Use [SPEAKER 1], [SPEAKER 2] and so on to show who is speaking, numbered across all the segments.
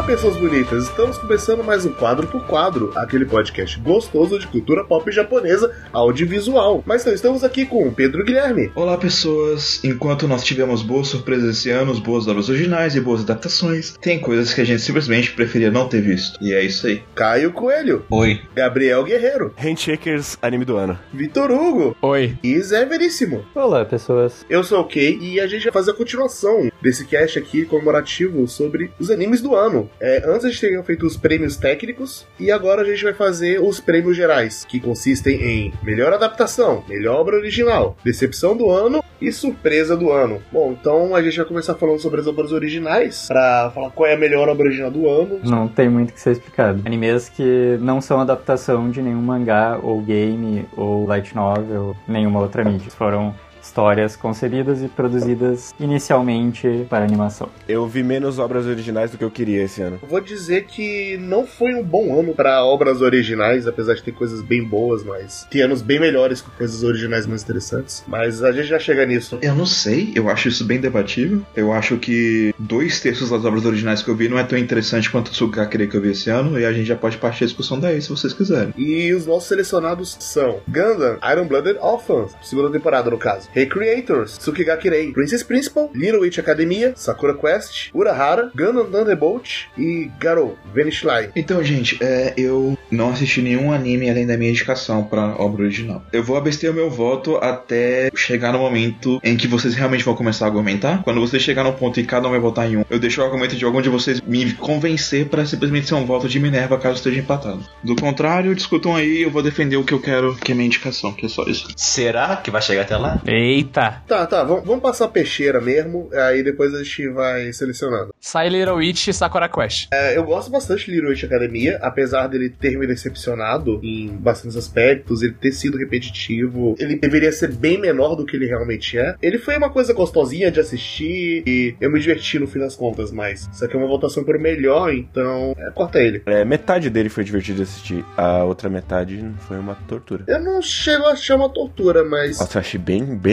[SPEAKER 1] Olá, pessoas bonitas! Estamos começando mais um Quadro por Quadro, aquele podcast gostoso de cultura pop japonesa audiovisual. Mas então, estamos aqui com o Pedro Guilherme.
[SPEAKER 2] Olá, pessoas! Enquanto nós tivemos boas surpresas esse ano, boas obras originais e boas adaptações, tem coisas que a gente simplesmente preferia não ter visto. E é isso aí.
[SPEAKER 1] Caio Coelho.
[SPEAKER 3] Oi.
[SPEAKER 1] Gabriel Guerreiro.
[SPEAKER 4] Handshakers Anime do Ano.
[SPEAKER 1] Vitor Hugo.
[SPEAKER 5] Oi.
[SPEAKER 1] E Zé Veríssimo.
[SPEAKER 6] Olá, pessoas.
[SPEAKER 1] Eu sou o Kay e a gente vai fazer a continuação desse cast aqui comemorativo sobre os animes do ano. É, antes a gente tinha feito os prêmios técnicos e agora a gente vai fazer os prêmios gerais, que consistem em melhor adaptação, melhor obra original, decepção do ano e surpresa do ano. Bom, então a gente vai começar falando sobre as obras originais, pra falar qual é a melhor obra original do ano.
[SPEAKER 6] Não tem muito que ser explicado. Animes que não são adaptação de nenhum mangá, ou game, ou light novel, nenhuma outra mídia. Foram histórias concebidas e produzidas inicialmente para animação.
[SPEAKER 4] Eu vi menos obras originais do que eu queria esse ano.
[SPEAKER 1] Vou dizer que não foi um bom ano para obras originais, apesar de ter coisas bem boas, mas tem anos bem melhores com coisas originais mais interessantes. Mas a gente já chega nisso.
[SPEAKER 2] Eu não sei, eu acho isso bem debatível. Eu acho que dois terços das obras originais que eu vi não é tão interessante quanto o Tsukakere que eu vi esse ano, e a gente já pode partir a discussão daí, se vocês quiserem.
[SPEAKER 1] E os nossos selecionados são Gundam, Iron Blooded Orphans, segunda temporada no caso, Recreators, Tsukigakirei, Princess Principal, Little Witch Academia, Sakura Quest, Urahara, Gundam Thunderbolt e Garou, Vanish Line.
[SPEAKER 2] Então, gente, é, eu não assisti nenhum anime além da minha indicação pra obra original. Eu vou abster o meu voto até chegar no momento em que vocês realmente vão começar a argumentar. Quando vocês chegar no ponto em que cada um vai votar em um, eu deixo o argumento de algum de vocês me convencer para simplesmente ser um voto de Minerva caso esteja empatado. Do contrário, discutam aí, eu vou defender o que eu quero, que é minha indicação, que é só isso.
[SPEAKER 3] Será que vai chegar até lá?
[SPEAKER 5] Eita.
[SPEAKER 1] Tá, tá, vamos, vamos passar a peixeira mesmo, aí depois a gente vai selecionando.
[SPEAKER 5] Sai Little Witch e Sakura Quest.
[SPEAKER 1] É, eu gosto bastante de Little Witch Academia, apesar dele ter me decepcionado em bastantes aspectos, ele ter sido repetitivo, ele deveria ser bem menor do que ele realmente é. Ele foi uma coisa gostosinha de assistir e eu me diverti no fim das contas, mas isso aqui é uma votação por melhor, então é, corta ele.
[SPEAKER 4] É, metade dele foi divertido de assistir, a outra metade foi uma tortura.
[SPEAKER 1] Eu não chego a achar uma tortura, mas
[SPEAKER 4] Nossa, eu achei bem, bem,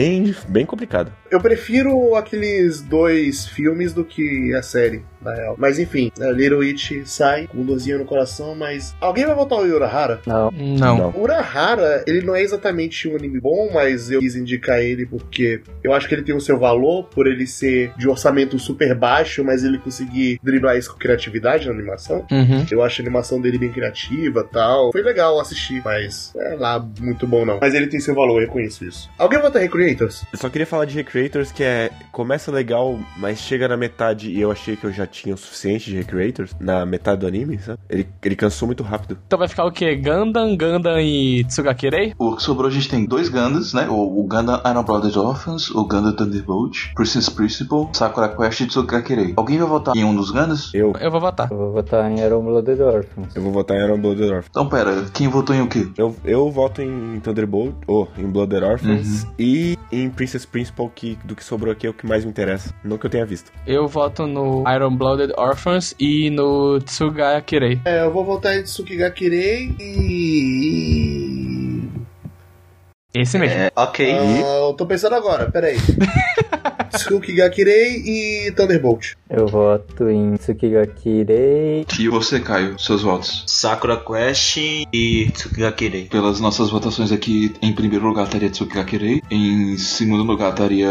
[SPEAKER 4] bem complicado.
[SPEAKER 1] eu prefiro aqueles dois filmes do que a série, na real. Mas enfim, a Little Witch sai com dorzinha no coração, mas alguém vai votar o Urahara?
[SPEAKER 6] Não.
[SPEAKER 5] Não.
[SPEAKER 4] Não.
[SPEAKER 1] Urahara, ele não é exatamente um anime bom, mas eu quis indicar ele porque eu acho que ele tem o seu valor por ele ser de orçamento super baixo, mas ele conseguir driblar isso com criatividade na animação.
[SPEAKER 5] Uhum.
[SPEAKER 1] Eu acho a animação dele bem criativa tal. Foi legal assistir, mas é lá muito bom não. Mas ele tem seu valor, eu reconheço isso. Alguém vota Recreators?
[SPEAKER 4] Eu só queria falar de Recreators, que é. Começa legal, mas chega na metade e eu achei que eu já tinha o suficiente de Recreators, na metade do anime, sabe? Ele, ele cansou muito rápido.
[SPEAKER 5] Então vai ficar o quê? Gundam, Gundam e Tsugakirei?
[SPEAKER 3] O que sobrou a gente tem dois Gundams, né? O, o Gundam Iron Blooded Orphans, o Gundam Thunderbolt, Princess Principal, Sakura Quest e Tsukakirei. Alguém vai votar em um dos Gundams?
[SPEAKER 4] Eu.
[SPEAKER 5] Eu vou votar.
[SPEAKER 6] Eu vou votar em Iron Blooded Orphans.
[SPEAKER 4] Eu vou votar em Iron Blooded Orphans.
[SPEAKER 3] Então pera, quem votou em o quê?
[SPEAKER 4] Eu, eu voto em Thunderbolt, ou em Blooded Orphans, e em Princess Principal, que do que sobrou aqui é o que mais me interessa. Não que eu tenha visto.
[SPEAKER 5] Eu voto no Iron Blooded Orphans e no Tsugakirei.
[SPEAKER 1] É, eu vou votar em Tsukigakirei e...
[SPEAKER 5] Esse mesmo.
[SPEAKER 3] É, ok.
[SPEAKER 1] Ah, eu tô pensando agora, peraí. Tsukigakirei e Thunderbolt.
[SPEAKER 6] Eu voto em Tsukigakirei.
[SPEAKER 2] E você, Caio, seus votos?
[SPEAKER 3] Sakura Quest e Tsukigakirei.
[SPEAKER 2] Pelas nossas votações aqui, em primeiro lugar estaria Tsukigakirei, em segundo lugar estaria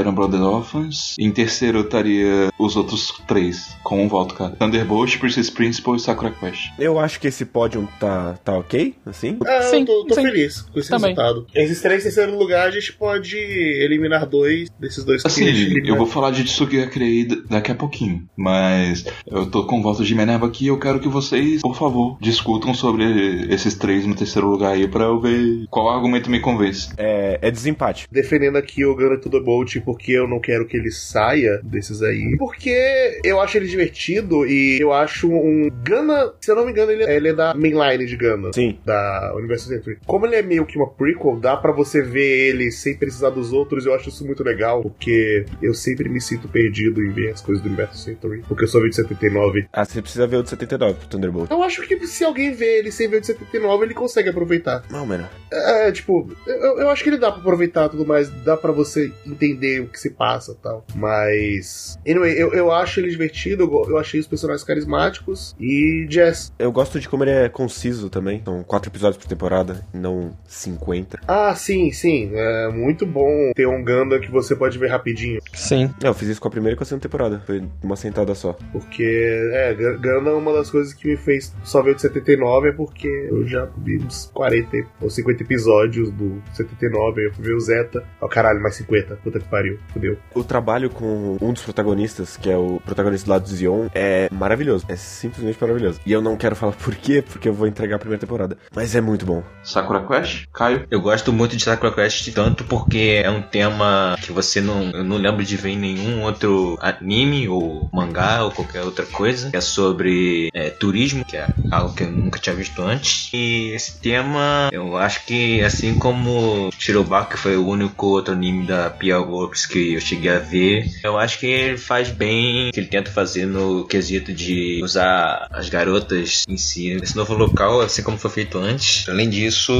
[SPEAKER 2] Iron Blooded Orphans, em terceiro estaria os outros três, com um voto, cara. Thunderbolt, Princess Principal e Sakura Quest.
[SPEAKER 4] Eu acho que esse pódio tá, tá ok, assim.
[SPEAKER 1] Ah,
[SPEAKER 5] Sim,
[SPEAKER 1] eu tô, tô
[SPEAKER 5] sim.
[SPEAKER 1] feliz com esse
[SPEAKER 5] Também.
[SPEAKER 1] resultado. Esses três em terceiro lugar, a gente pode eliminar dois desses dois gente
[SPEAKER 2] Assim, eu vou falar de Tsukigakirei d- daqui a pouquinho, mas eu tô com voto de Minerva aqui eu quero que vocês, por favor, discutam sobre esses três no terceiro lugar aí pra eu ver qual argumento me convence.
[SPEAKER 4] É, é desempate.
[SPEAKER 1] defendendo aqui o Gana Thunderbolt porque eu não quero que ele saia desses aí. Porque eu acho ele divertido e eu acho um Gana, se eu não me engano, ele, ele é da mainline de Gana.
[SPEAKER 4] Sim.
[SPEAKER 1] Da Universo Century. Como ele é meio que uma prequel, dá pra você ver ele sem precisar dos outros, eu acho isso muito legal, porque eu sempre me sinto perdido em ver as coisas do universo Century, porque eu só vi de 79.
[SPEAKER 4] Ah, você precisa ver o de 79 pro Thunderbolt.
[SPEAKER 1] Eu acho que se alguém vê ele sem ver o de 79, ele consegue aproveitar.
[SPEAKER 4] Não, mano.
[SPEAKER 1] É, tipo, eu, eu acho que ele dá pra aproveitar tudo mais, dá pra você entender o que se passa e tal. Mas. Anyway, eu, eu acho ele divertido, eu, eu achei os personagens carismáticos e Jess.
[SPEAKER 4] Eu gosto de como ele é conciso também. São quatro episódios por temporada, não 50.
[SPEAKER 1] Ah, sim, sim. É muito bom ter um Gundam que você pode ver rapidinho.
[SPEAKER 5] Sim.
[SPEAKER 4] Não, eu fiz isso com a primeira e com a segunda temporada. Foi uma sentada só.
[SPEAKER 1] Porque, é, Gundam é uma das coisas que me fez só ver o de 79 é porque eu já vi uns 40 ou 50 episódios do 79, aí eu fui ver o Zeta. Ó, caralho, mais 50. Puta que pariu. Fudeu.
[SPEAKER 4] O trabalho com um dos protagonistas, que é o protagonista do lado do Zion, é maravilhoso. É simplesmente maravilhoso. E eu não quero falar por quê, porque eu vou entregar a primeira temporada. Mas é muito bom.
[SPEAKER 3] Sakura Quest? Caio?
[SPEAKER 7] Eu gosto muito de Sakura Quest tanto porque é um tema que você não, eu não lembro de ver em nenhum outro anime ou mangá ou qualquer outra coisa. É sobre é, turismo, que é algo que eu nunca tinha visto antes. E esse tema, eu acho que assim como Shirobako, foi o único outro anime da Pia Works que eu cheguei a ver, eu acho que ele faz bem que ele tenta fazer no quesito de usar as garotas em si nesse novo local, assim como foi feito antes. Além disso,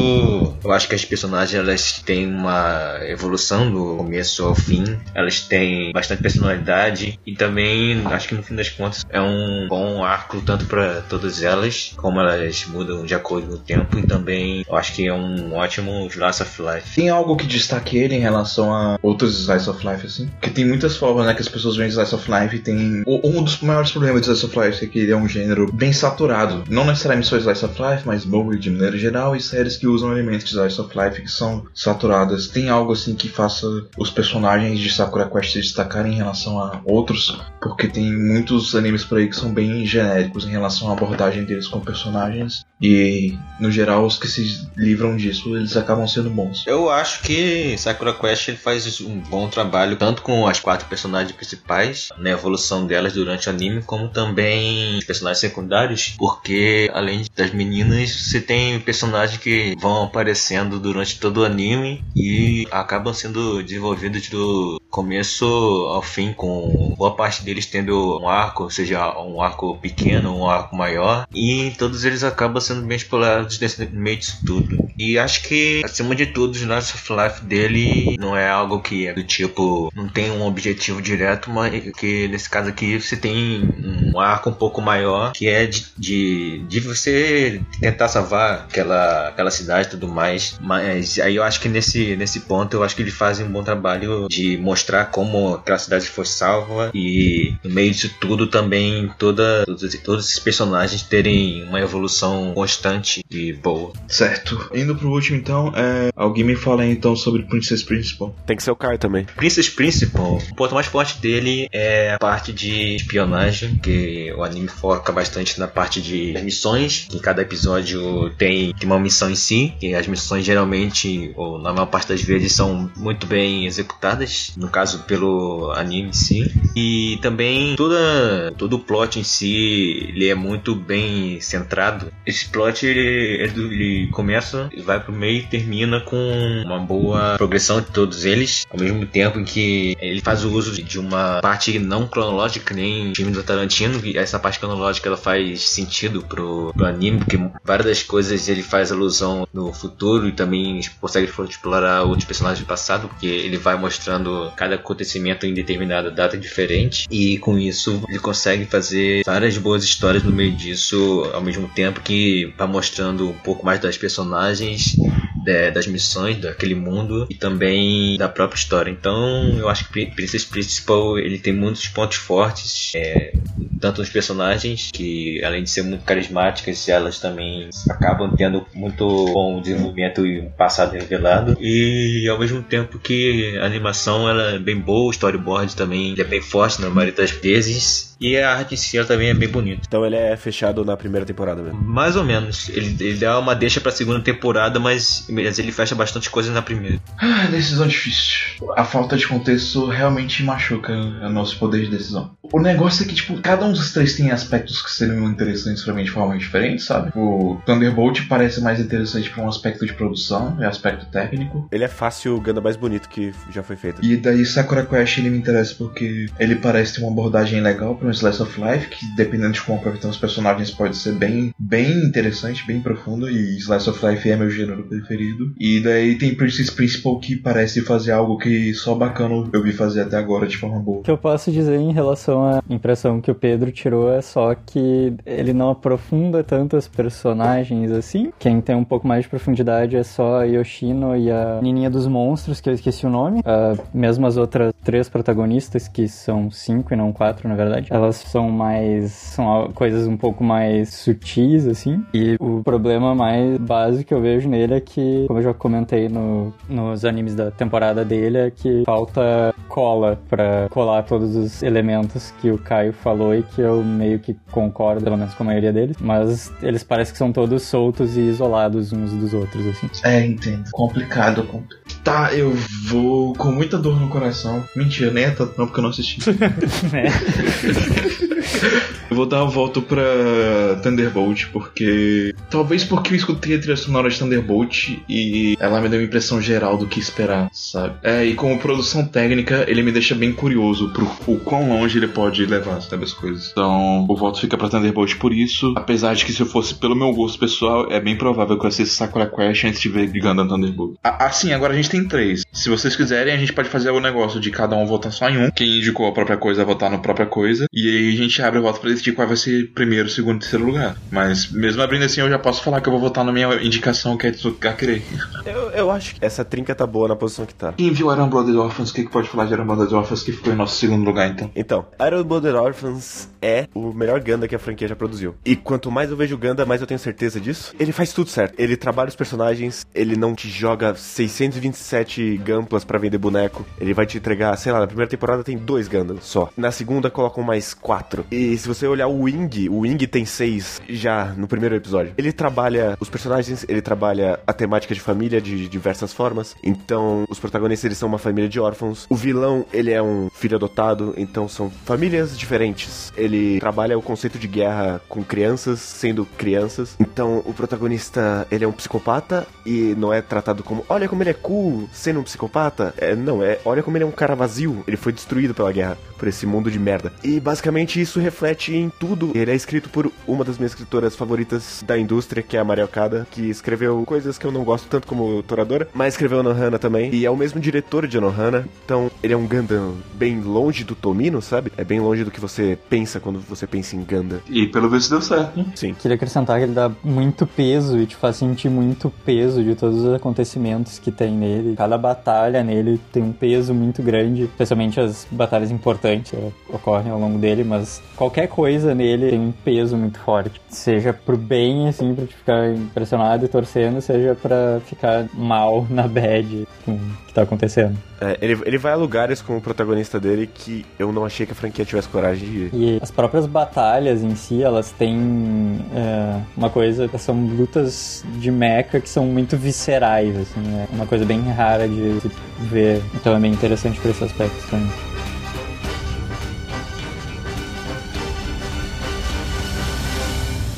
[SPEAKER 7] eu acho que as personagens elas têm uma evolução do começo ao fim, elas têm bastante personalidade e também acho que no fim das contas é um bom arco tanto para todas elas, como elas mudam de acordo com o tempo e também eu acho que é um ótimo Slice of Life.
[SPEAKER 2] Tem algo que destaque ele em relação a outros Slice of Life, assim? Porque tem muitas formas, né, que as pessoas veem Slice of Life e tem... Um dos maiores problemas de Slice of Life é que ele é um gênero bem saturado. Não necessariamente só Slice of Life, mas Bowie de maneira geral e séries que usam elementos de Slice of Life que são saturadas. Tem algo, assim, que faça os personagens de Sakura Quest se destacarem em relação a outros? Porque tem muitos animes por aí que são bem genéricos em relação à abordagem deles com personagens e, no geral, os que se livram disso, eles acabam sendo bons.
[SPEAKER 7] Eu acho que Sakura Quest ele faz um bom trabalho tanto com as quatro personagens principais, na evolução delas durante o anime, como também os personagens secundários, porque além das meninas, você tem personagens que vão aparecendo durante todo o anime e acabam sendo desenvolvidos do começo ao fim, com boa parte deles tendo um arco, seja um arco pequeno, um arco maior, e todos eles acabam sendo bem explorados nesse meio disso tudo. E acho que, acima de tudo, o Slice of Life dele não é algo que é do tipo, não tem um objetivo direto, mas que nesse caso aqui você tem um arco um pouco maior, que é de, de, de você tentar salvar aquela, aquela cidade e tudo mais. Mas aí eu acho que nesse, nesse ponto, eu acho que ele faz um bom trabalho de mostrar como aquela cidade foi salva e no meio disso tudo também toda, todos, todos esses personagens terem uma evolução constante e boa.
[SPEAKER 2] Certo. Indo pro último, então, é... alguém me fala então sobre Princess Principal.
[SPEAKER 4] Tem que ser o Caio também.
[SPEAKER 7] Princess Principal, o ponto mais forte dele é a parte de espionagem, que o anime foca bastante na parte de missões, que cada episódio tem, tem uma missão em si, e as missões geralmente, ou na maior parte das vezes, são muito bem executadas, no caso pelo anime em si. E também toda, todo o plot em si, ele é muito bem centrado. Esse plot, ele, ele, começa, vai pro meio e termina com uma boa progressão de todos eles, ao mesmo tempo em que ele faz o uso de uma parte não cronológica, nem filme do Tarantino, e essa parte cronológica ela faz sentido pro, pro anime, porque várias das coisas ele faz alusão no futuro e também consegue explorar outros personagens do passado, porque ele vai mostrando cada acontecimento em determinada data diferente, e com isso ele consegue fazer várias boas histórias no meio disso, ao mesmo tempo que vai mostrando um pouco mais das personagens, de- das missões daquele mundo e também da própria história. Então eu acho que Pri- Princess Principal ele tem muitos pontos fortes, é, tanto nos personagens que além de ser muito carismáticas, elas também acabam tendo muito bom desenvolvimento e passado revelado e ao mesmo tempo que a animação ela é bem boa, o storyboard também é bem forte na maioria das vezes E a arte em si ela também é bem bonita.
[SPEAKER 4] Então ele é fechado na primeira temporada mesmo.
[SPEAKER 7] Mais ou menos. Ele, ele dá uma deixa pra segunda temporada, mas, mas ele fecha bastante coisa na primeira.
[SPEAKER 2] Ah, decisão difícil. A falta de contexto realmente machuca o nosso poder de decisão. O negócio é que, tipo, cada um dos três tem aspectos que seriam interessantes pra mim de forma diferente, sabe? O Thunderbolt parece mais interessante pra um aspecto de produção e aspecto técnico.
[SPEAKER 4] Ele é fácil o Ganda mais bonito que já foi feito.
[SPEAKER 2] E daí Sakura Quest ele me interessa porque ele parece ter uma abordagem legal para um Slice of Life, que dependendo de como aproveitar os personagens pode ser bem, bem interessante, bem profundo, e Slice of Life é meu gênero preferido. E daí tem Princess Principal que parece fazer algo que só bacana eu vi fazer até agora de forma boa.
[SPEAKER 6] O que eu posso dizer em relação à impressão que o Pedro tirou é só que ele não aprofunda tantas personagens assim. Quem tem um pouco mais de profundidade é só a Yoshino e a Nininha dos Monstros, que eu esqueci o nome. Uh, mesmo as outras três protagonistas, que são cinco e não quatro, na verdade, elas são mais. são coisas um pouco mais sutis, assim. E o problema mais básico que eu vejo nele é que, como eu já comentei no, nos animes da temporada dele, é que falta cola pra colar todos os elementos que o Caio falou e que eu meio que concordo, pelo menos com a maioria deles. Mas eles parecem que são todos soltos e isolados uns dos outros, assim.
[SPEAKER 2] É, entendo. Complicado. complicado. Tá, eu vou com muita dor no coração. Mentira, nem é não, porque eu não assisti. eu vou dar a volta pra Thunderbolt, porque. Talvez porque eu escutei a trilha sonora de Thunderbolt e ela me deu uma impressão geral do que esperar, sabe? É, e como produção técnica, ele me deixa bem curioso pro o quão longe ele pode levar, sabe, as coisas. Então, o voto fica pra Thunderbolt por isso. Apesar de que se eu fosse pelo meu gosto pessoal, é bem provável que eu assista Sakura Quest antes de ver Gundam Thunderbolt. Assim, agora a gente tem três. Se vocês quiserem, a gente pode fazer o negócio de cada um votar só em um. Quem indicou a própria coisa votar na própria coisa. E aí a gente abre o voto pra decidir qual vai ser primeiro, segundo e terceiro lugar. Mas mesmo abrindo assim, eu já posso falar que eu vou votar na minha indicação, que é Tsukakere.
[SPEAKER 4] Eu, eu acho que essa trinca tá boa na posição que tá.
[SPEAKER 2] Quem viu Iron Blooded Orphans, o que, que pode falar de Iron Blooded Orphans que ficou em nosso segundo lugar então?
[SPEAKER 4] Então, Iron Blooded Orphans é o melhor Ganda que a franquia já produziu. E quanto mais eu vejo o Ganda, mais eu tenho certeza disso. Ele faz tudo certo. Ele trabalha os personagens, ele não te joga 627 Gamplas pra vender boneco. Ele vai te entregar, sei lá, na primeira temporada tem dois Gundams só. Na segunda colocam mais quatro. E se você olhar o Wing, o Wing tem seis já no primeiro episódio. Ele trabalha os personagens, ele trabalha a temática de família de diversas formas. Então, os protagonistas eles são uma família de órfãos. O vilão, ele é um filho adotado, então são famílias diferentes. Ele trabalha o conceito de guerra com crianças, sendo crianças. Então, o protagonista, ele é um psicopata e não é tratado como, olha como ele é cool, sendo um psicopata. É, não, é, olha como ele é um cara vazio. Ele foi destruído pela guerra, por esse mundo de merda. E basicamente isso reflete em tudo. Ele é escrito por uma das minhas escritoras favoritas da indústria, que é a Maria Okada, que escreveu coisas que eu não gosto tanto como Toradora, mas escreveu Anohana também. E é o mesmo diretor de Anohana. Então, ele é um Gundam bem longe do Tomino, sabe? É bem longe do que você pensa quando você pensa em Gundam.
[SPEAKER 2] E pelo visto deu certo, né?
[SPEAKER 4] Sim.
[SPEAKER 6] Queria acrescentar que ele dá muito peso e te faz sentir muito peso de todos os acontecimentos que tem nele. Cada batalha nele tem um peso muito grande, especialmente as batalhas importantes é, ocorrem ao longo dele, mas qualquer coisa nele tem um peso muito forte. Seja pro bem, assim, pra te ficar impressionado e torcendo, seja pra ficar mal na bad com o que tá acontecendo.
[SPEAKER 4] É, ele, ele vai a lugares com o protagonista dele que eu não achei que a franquia tivesse coragem de ir.
[SPEAKER 6] E as próprias batalhas em si, elas têm é, uma coisa, são lutas de mecha que são muito viscerais, assim, é uma coisa bem rara de se ver. Então é bem interessante por esse aspecto também.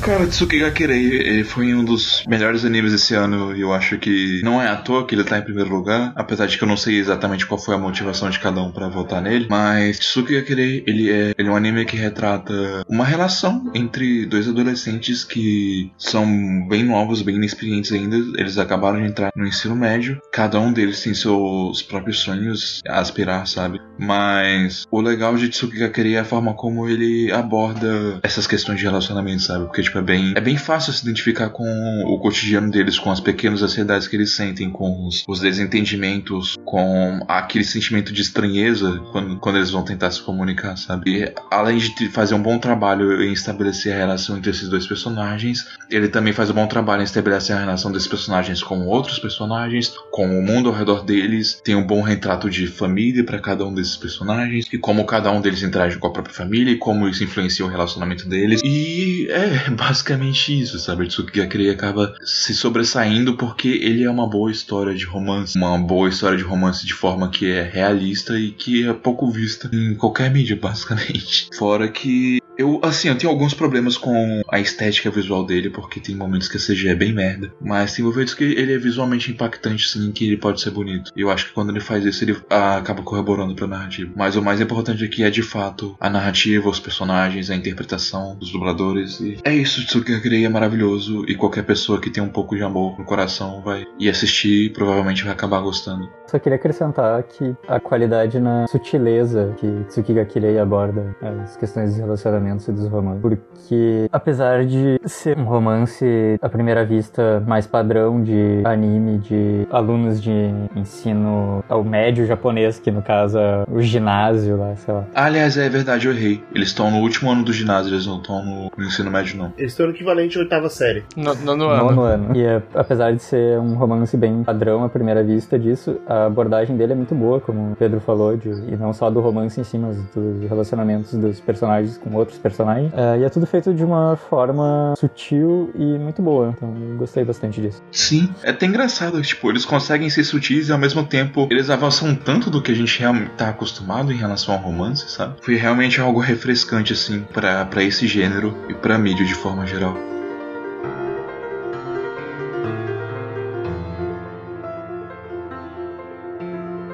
[SPEAKER 2] Cara, Kirei foi um dos melhores animes desse ano e eu acho que não é à toa que ele tá em primeiro lugar, apesar de que eu não sei exatamente qual foi a motivação de cada um para votar nele, mas Kirei, ele é, ele é um anime que retrata uma relação entre dois adolescentes que são bem novos, bem inexperientes ainda, eles acabaram de entrar no ensino médio, cada um deles tem seus próprios sonhos a aspirar, sabe? Mas o legal de Kirei é a forma como ele aborda essas questões de relacionamento, sabe? Porque tipo É bem, é bem fácil se identificar com o cotidiano deles, com as pequenas ansiedades que eles sentem, com os, os desentendimentos, com aquele sentimento de estranheza quando, quando eles vão tentar se comunicar, sabe? E, além de fazer um bom trabalho em estabelecer a relação entre esses dois personagens, ele também faz um bom trabalho em estabelecer a relação desses personagens com outros personagens, com o mundo ao redor deles, tem um bom retrato de família para cada um desses personagens, e como cada um deles interage com a própria família, e como isso influencia o relacionamento deles. E é basicamente isso, sabe? Tsukigakure acaba se sobressaindo porque ele é uma boa história de romance, uma boa história de romance de forma que é realista e que é pouco vista em qualquer mídia, basicamente. Fora que eu, assim, eu tenho alguns problemas com a estética visual dele, porque tem momentos que a CG é bem merda. Mas tem momentos que ele é visualmente impactante, sim, que ele pode ser bonito. E eu acho que quando ele faz isso, ele ah, acaba corroborando pra narrativa. Mas o mais importante aqui é, de fato, a narrativa, os personagens, a interpretação dos dubladores. E é isso, Tsukigakure é maravilhoso. E qualquer pessoa que tem um pouco de amor no coração vai ir assistir e provavelmente vai acabar gostando.
[SPEAKER 6] Só queria acrescentar que a qualidade na sutileza que Tsukigakure aborda as questões dos relacionamentos e dos romances. Porque, apesar de ser um romance à primeira vista mais padrão de anime de alunos de ensino ao médio japonês, que no caso é o ginásio lá, sei lá.
[SPEAKER 2] Aliás, é verdade, eu errei. Eles estão no último ano do ginásio, eles não estão no, no ensino médio, não.
[SPEAKER 1] Eles estão no equivalente à oitava série.
[SPEAKER 5] No, nono ano.
[SPEAKER 6] Nono ano. E é, apesar de ser um romance bem padrão à primeira vista disso, a abordagem dele é muito boa, como o Pedro falou, de, e não só do romance em si, mas dos relacionamentos dos personagens com outros personagens. É, e é tudo feito de uma forma sutil e muito boa. Então gostei bastante disso.
[SPEAKER 2] Sim, é até engraçado, tipo, eles conseguem ser sutis e ao mesmo tempo eles avançam tanto do que a gente realmente tá acostumado em relação ao romance, sabe? Foi realmente algo refrescante, assim, pra esse gênero e pra mídia de forma geral.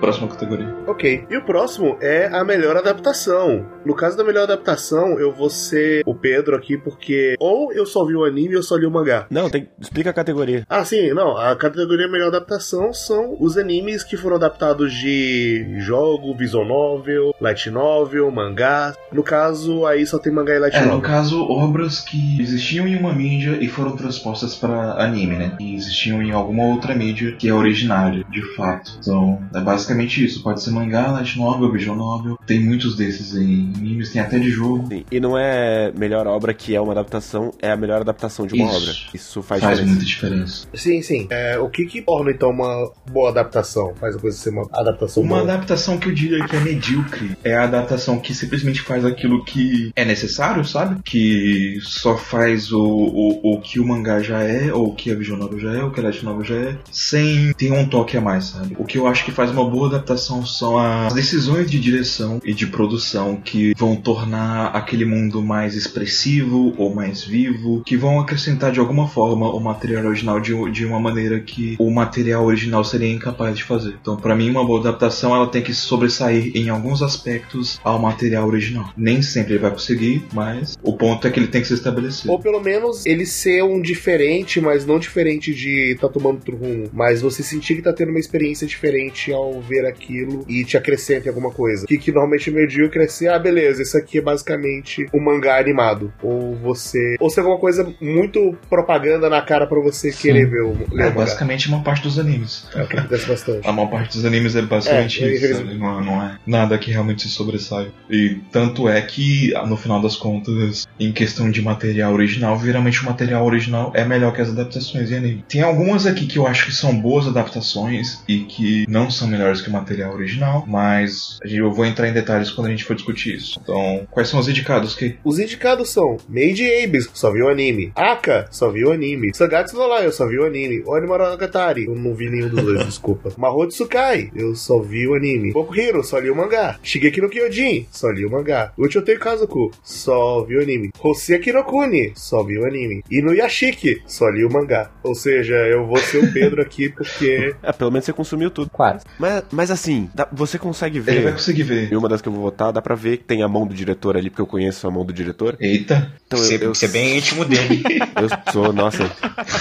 [SPEAKER 2] Próxima categoria.
[SPEAKER 1] Ok. E o próximo é a melhor adaptação. No caso da melhor adaptação, eu vou ser o Pedro aqui, porque ou eu só vi o anime ou eu só li o mangá.
[SPEAKER 4] Não, tem, explica a categoria.
[SPEAKER 1] Ah, sim, não. A categoria melhor adaptação são os animes que foram adaptados de jogo, visual novel, light novel, mangá. No caso, aí só tem mangá e light
[SPEAKER 2] É, no
[SPEAKER 1] novel.
[SPEAKER 2] caso, obras que existiam em uma mídia e foram transpostas para anime, né? E existiam em alguma outra mídia que é originária, de fato. Então, é basicamente isso. Pode ser mangá, light novel, visual novel. Tem muitos desses em animes, tem até de jogo.
[SPEAKER 4] Sim, E não é melhor obra que é uma adaptação, é a melhor adaptação de uma
[SPEAKER 2] Isso.
[SPEAKER 4] obra. Isso faz,
[SPEAKER 2] Faz
[SPEAKER 4] diferença.
[SPEAKER 2] muita diferença.
[SPEAKER 1] Sim, sim. É, o que que torna, então, uma boa adaptação? Faz a coisa ser uma adaptação
[SPEAKER 2] Uma
[SPEAKER 1] boa.
[SPEAKER 2] adaptação que eu diria que é medíocre é a adaptação que simplesmente faz aquilo que é necessário, sabe? Que só faz o, o, o que o mangá já é, ou o que a visual novel já é, ou o que a light novel já é, sem ter um toque a mais, sabe? O que eu acho que faz uma boa adaptação são as decisões de direção e de produção que vão tornar aquele mundo mais expressivo ou mais vivo, que vão acrescentar de alguma forma o material original de, de uma maneira que o material original seria incapaz de fazer. Então, pra mim, uma boa adaptação ela tem que sobressair em alguns aspectos ao material original. Nem sempre ele vai conseguir, mas o ponto é que ele tem que ser estabelecido.
[SPEAKER 1] Ou pelo menos ele ser um diferente, mas não diferente de tá tomando outro rumo. Mas você sentir que tá tendo uma experiência diferente ao ver aquilo e te acrescenta em alguma coisa. Que, que normalmente é medíocre é ser, ah, beleza, isso aqui é basicamente um mangá animado. Ou você. Ou ser alguma coisa muito propaganda na cara pra você querer ver o, ler
[SPEAKER 2] É
[SPEAKER 1] o
[SPEAKER 2] basicamente uma parte dos animes.
[SPEAKER 1] É o que acontece bastante.
[SPEAKER 2] A maior parte dos animes é basicamente
[SPEAKER 1] É,
[SPEAKER 2] isso, sabe? Não, não é nada que realmente se sobressai. E tanto é que, no final das contas, em questão de material original, geralmente o material original é melhor que as adaptações em anime. Tem algumas aqui que eu acho que são boas adaptações e que não são melhores que o material original, mas a gente- eu vou entrar em detalhes quando a gente for discutir isso. Então, quais são os indicados, que
[SPEAKER 1] Os indicados são Made Abyss, só viu anime. Aka, só viu anime. Sagatsu no Lai, eu só vi o anime. Onimarogatari, eu não vi nenhum dos dois, desculpa. Mahou Tsukai, eu só vi o anime. Boku Hero, só li o mangá. Shigeki no Kyojin, só li o mangá. Uchotei Kazoku, só vi o anime. Hoseki no Kuni, só vi o anime. E no Yashiki, só li o mangá. Ou seja, eu vou ser o Pedro aqui porque...
[SPEAKER 4] É, pelo menos você consumiu tudo.
[SPEAKER 6] Quase.
[SPEAKER 4] Mas Mas assim, dá- você consegue
[SPEAKER 2] Ele vai
[SPEAKER 4] ver.
[SPEAKER 2] conseguir ver.
[SPEAKER 4] Em uma das que eu vou votar, dá pra ver que tem a mão do diretor ali, porque eu conheço a mão do diretor.
[SPEAKER 2] Eita.
[SPEAKER 4] Então
[SPEAKER 7] Você,
[SPEAKER 4] eu, eu,
[SPEAKER 7] você é bem íntimo dele.
[SPEAKER 4] eu sou, nossa,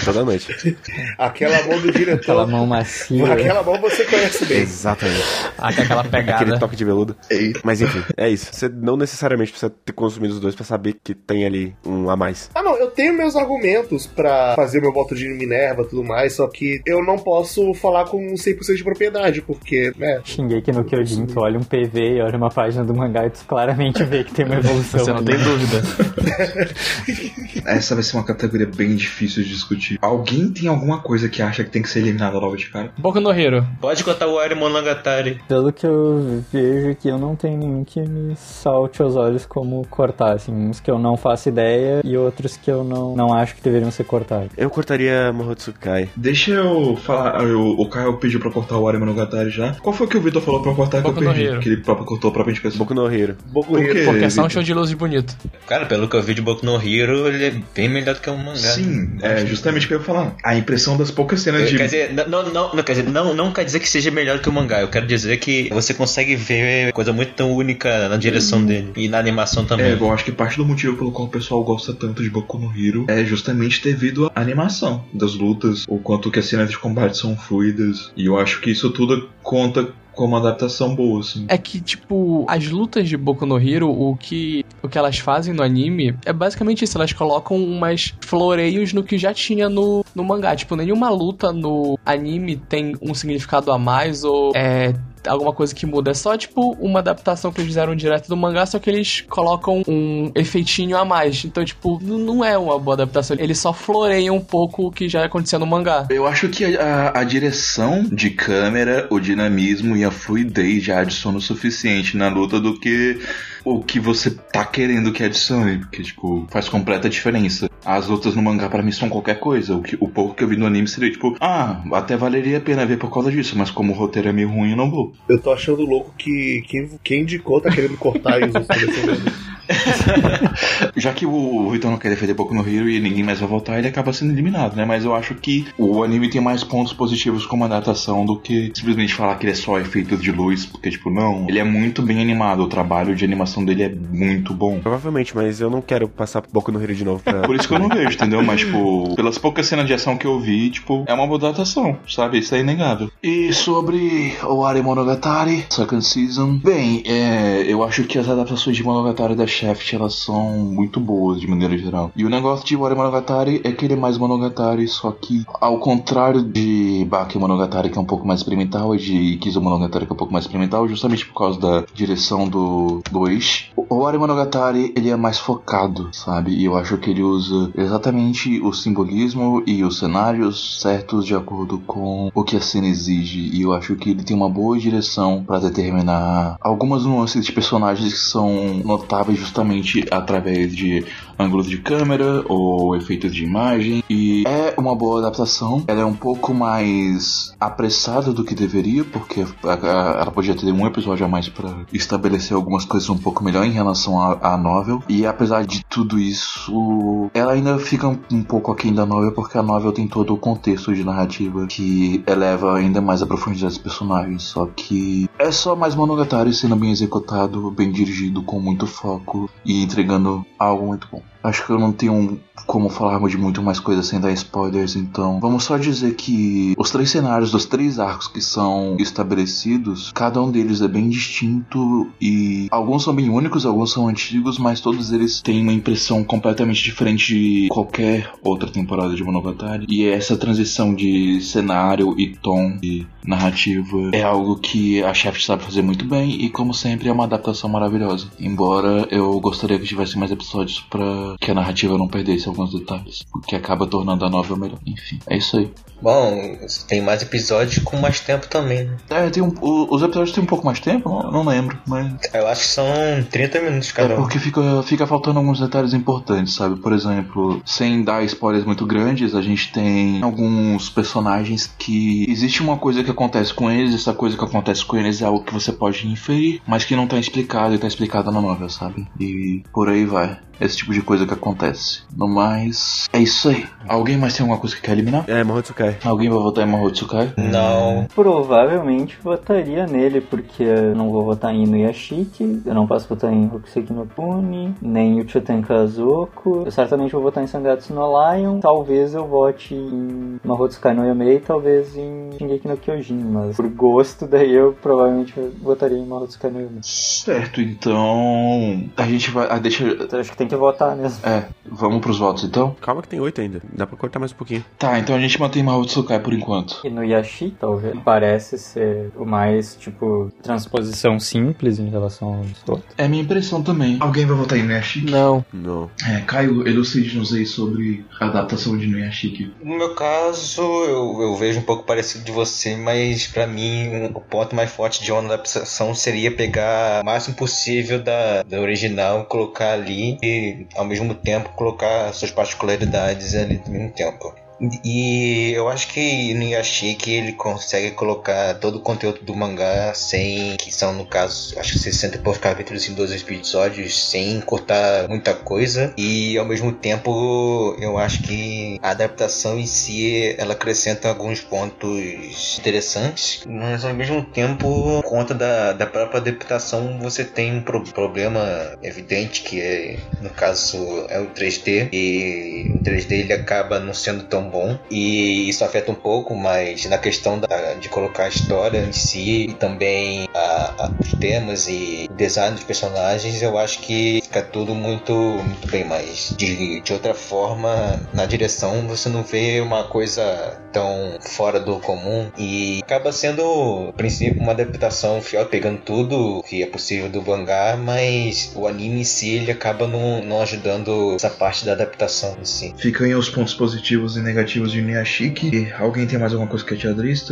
[SPEAKER 4] toda noite.
[SPEAKER 1] Aquela mão do diretor.
[SPEAKER 6] Aquela mão macia.
[SPEAKER 1] Aquela mão você conhece bem.
[SPEAKER 4] Exatamente.
[SPEAKER 5] Aquela pegada.
[SPEAKER 4] Aquele toque de veludo.
[SPEAKER 2] Eita.
[SPEAKER 4] Mas enfim, é isso. Você não necessariamente precisa ter consumido os dois pra saber que tem ali um a mais.
[SPEAKER 1] Ah, não, eu tenho meus argumentos pra fazer meu voto de Minerva e tudo mais, só que eu não posso falar com 100% de propriedade, porque, né,
[SPEAKER 6] Shingeki no Kyojin, tu olha um PV e olha uma página do mangá e tu claramente vê que tem uma evolução.
[SPEAKER 5] Você não tem dúvida.
[SPEAKER 2] Essa vai ser uma categoria bem difícil de discutir. Alguém tem alguma coisa que acha que tem que ser eliminada logo de cara?
[SPEAKER 5] Boku no Hero.
[SPEAKER 7] Pode contar o Ari Monogatari.
[SPEAKER 6] Pelo que eu vejo aqui, eu não tenho nenhum que me salte aos olhos como cortar, assim, uns que eu não faço ideia e outros que eu não, não acho que deveriam ser cortados.
[SPEAKER 4] Eu cortaria Mahotsukai.
[SPEAKER 2] Deixa eu falar. eu- o Caio pediu pra cortar o Ari Monogatari já. Qual foi que o Vitor falou pra cortar que
[SPEAKER 5] Boku
[SPEAKER 2] eu
[SPEAKER 5] no
[SPEAKER 2] perdi? Que ele próprio cortou a própria indicação.
[SPEAKER 4] Boku no Hero.
[SPEAKER 1] Boku
[SPEAKER 2] Por quê?
[SPEAKER 1] Hero.
[SPEAKER 5] Porque é só um show de luzes bonito.
[SPEAKER 7] Cara, pelo que eu vi de Boku no Hero, ele é bem melhor do que o mangá.
[SPEAKER 2] Sim, é justamente o que eu ia falar. A impressão das poucas cenas de.
[SPEAKER 7] Quer dizer, não, não, não, quer dizer não, não quer dizer que seja melhor que o mangá. Eu quero dizer que você consegue ver coisa muito única na direção dele e na animação também.
[SPEAKER 2] É, eu acho que parte do motivo pelo qual o pessoal gosta tanto de Boku no Hero é justamente devido à animação das lutas, o quanto que as cenas de combate são fluidas. E eu acho que isso tudo conta como adaptação boa, assim.
[SPEAKER 5] É que, tipo, as lutas de Boku no Hero, o que, o que elas fazem no anime é basicamente isso. Elas colocam umas floreios no que já tinha no, no mangá. Tipo, nenhuma luta no anime tem um significado a mais ou é alguma coisa que muda. É só, tipo, uma adaptação que eles fizeram direto do mangá, só que eles colocam um efeitinho a mais. Então, tipo, não é uma boa adaptação. Eles só floreiam um pouco o que já acontecia no mangá.
[SPEAKER 2] Eu acho que a, a- direção de câmera, o dinamismo e a fluidez já adiciona o suficiente na luta do que o que você tá querendo que adicione, porque, tipo, faz completa diferença. As lutas no mangá pra mim são qualquer coisa. O, que, o pouco que eu vi no anime seria, tipo, ah, até valeria a pena ver por causa disso, mas como o roteiro é meio ruim, eu não vou.
[SPEAKER 1] Eu tô achando louco que quem, quem indicou tá querendo cortar e estão defendendo.
[SPEAKER 2] Já que o Vitor não quer defender Boku no Hero e ninguém mais vai voltar, ele acaba sendo eliminado, né? Mas eu acho que o anime tem mais pontos positivos como adaptação do que simplesmente falar que ele é só efeitos de luz, porque, tipo, não. Ele é muito bem animado, o trabalho de animação dele é muito bom.
[SPEAKER 4] Provavelmente, mas eu não quero passar Boku no Hero de novo pra...
[SPEAKER 2] Por isso que eu não vejo, entendeu? Mas, tipo, pelas poucas cenas de ação que eu vi, tipo, é uma boa adaptação, sabe? Isso é inegável. E sobre o Ari Monogatari, Second Season, bem, é, eu acho que as adaptações de Monogatari da Shaft, elas são muito boas de maneira geral. E o negócio de Wari Monogatari é que ele é mais Monogatari, só que ao contrário de Baki Monogatari, que é um pouco mais experimental, e de Ikizo Monogatari, que é um pouco mais experimental, justamente por causa da direção do, do Oishi, o Wari Monogatari, ele é mais focado, sabe? E eu acho que ele usa exatamente o simbolismo e os cenários certos de acordo com o que a cena exige. E eu acho que ele tem uma boa direção para determinar algumas nuances de personagens que são notáveis justamente através de ângulos de câmera ou efeitos de imagem. E é uma boa adaptação. Ela é um pouco mais apressada do que deveria, porque ela podia ter um episódio a mais para estabelecer algumas coisas um pouco melhor em relação à novel. E apesar de tudo isso, ela ainda fica um, um pouco aquém da novel, porque a novel tem todo o contexto de narrativa que eleva ainda mais a profundidade dos personagens. Só que é só mais Monogatari sendo bem executado, bem dirigido, com muito foco e entregando algo muito bom. Acho que eu não tenho como falarmos de muito mais coisas sem dar spoilers, então vamos só dizer que os três cenários dos três arcos que são estabelecidos, cada um deles é bem distinto e alguns são bem únicos, alguns são antigos, mas todos eles têm uma impressão completamente diferente de qualquer outra temporada de Monogatari. E essa transição de cenário e tom e narrativa é algo que a Shaft sabe fazer muito bem e como sempre é uma adaptação maravilhosa. Embora eu gostaria que tivesse mais episódios para que a narrativa não perdesse alguns detalhes, o que acaba tornando a novela melhor. Enfim, é isso aí.
[SPEAKER 7] Bom, tem mais episódios com mais tempo também, né?
[SPEAKER 2] É, tem um, os episódios têm um pouco mais tempo, não, não lembro, mas
[SPEAKER 7] Eu acho que são 30 minutos
[SPEAKER 3] É
[SPEAKER 7] cada um.
[SPEAKER 3] porque fica, fica faltando alguns detalhes importantes, sabe? Por exemplo, sem dar spoilers muito grandes, a gente tem alguns personagens que existe uma coisa que acontece com eles, essa coisa que acontece com eles é algo que você pode inferir, mas que não tá explicado e tá explicado na novela, sabe? E por aí vai. Esse tipo de coisa que acontece. No mais, é isso aí. Alguém mais tem alguma coisa que quer eliminar?
[SPEAKER 4] É, Mahotsukai.
[SPEAKER 3] Alguém vai votar em Mahotsukai?
[SPEAKER 7] Não.
[SPEAKER 6] Provavelmente votaria nele, porque eu não vou votar em Inuyashiki, eu não posso votar em Hokuseki no Kuni, nem em Uchuten Kazoku, eu certamente vou votar em Sangatsu no Lion, talvez eu vote em Mahotsukai no Yamei, talvez em Shingeki no Kyojin, mas por gosto daí eu provavelmente votaria em Mahotsukai no Yamei.
[SPEAKER 3] Certo, então. A gente vai. Ah, deixa.
[SPEAKER 6] Então acho que tem votar mesmo.
[SPEAKER 3] É, vamos pros votos então?
[SPEAKER 4] Calma que tem oito ainda. Dá pra cortar mais um pouquinho.
[SPEAKER 3] Tá, então a gente mantém Mahotsukai por enquanto.
[SPEAKER 6] Inuyashiki, talvez, parece ser o mais, tipo, transposição simples em relação aos outros.
[SPEAKER 3] É minha impressão também. Alguém vai votar em Nuyashiki?
[SPEAKER 5] Não.
[SPEAKER 4] Não.
[SPEAKER 3] É, Caio, elucide-nos aí sobre a adaptação de Nuyashiki.
[SPEAKER 7] No meu caso, eu, eu vejo um pouco parecido de você, mas pra mim um- o ponto mais forte de uma adaptação seria pegar o máximo possível da, da original, colocar ali e ao mesmo tempo colocar suas particularidades ali ao mesmo tempo. E eu acho que no Yashiki ele consegue colocar todo o conteúdo do mangá sem, que são no caso, acho que 60 e poucos capítulos em 12 episódios, sem cortar muita coisa. E ao mesmo tempo eu acho que a adaptação em si ela acrescenta alguns pontos interessantes, mas ao mesmo tempo, por conta da, da própria adaptação, você tem um pro- problema evidente que é, no caso, é o 3D. E o 3D ele acaba não sendo tão bom e isso afeta um pouco, mas na questão da- de colocar a história em si e também a- a- os temas e o design dos personagens, eu acho que fica tudo muito, muito bem. Mas de, de outra forma, na direção você não vê uma coisa tão fora do comum e acaba sendo, a princípio, uma adaptação fiel, pegando tudo que é possível do mangá, mas o anime em si ele acaba não, não ajudando essa parte da adaptação em si.
[SPEAKER 2] Ficam os pontos positivos e negativos de Niyashiki. E alguém tem mais alguma coisa que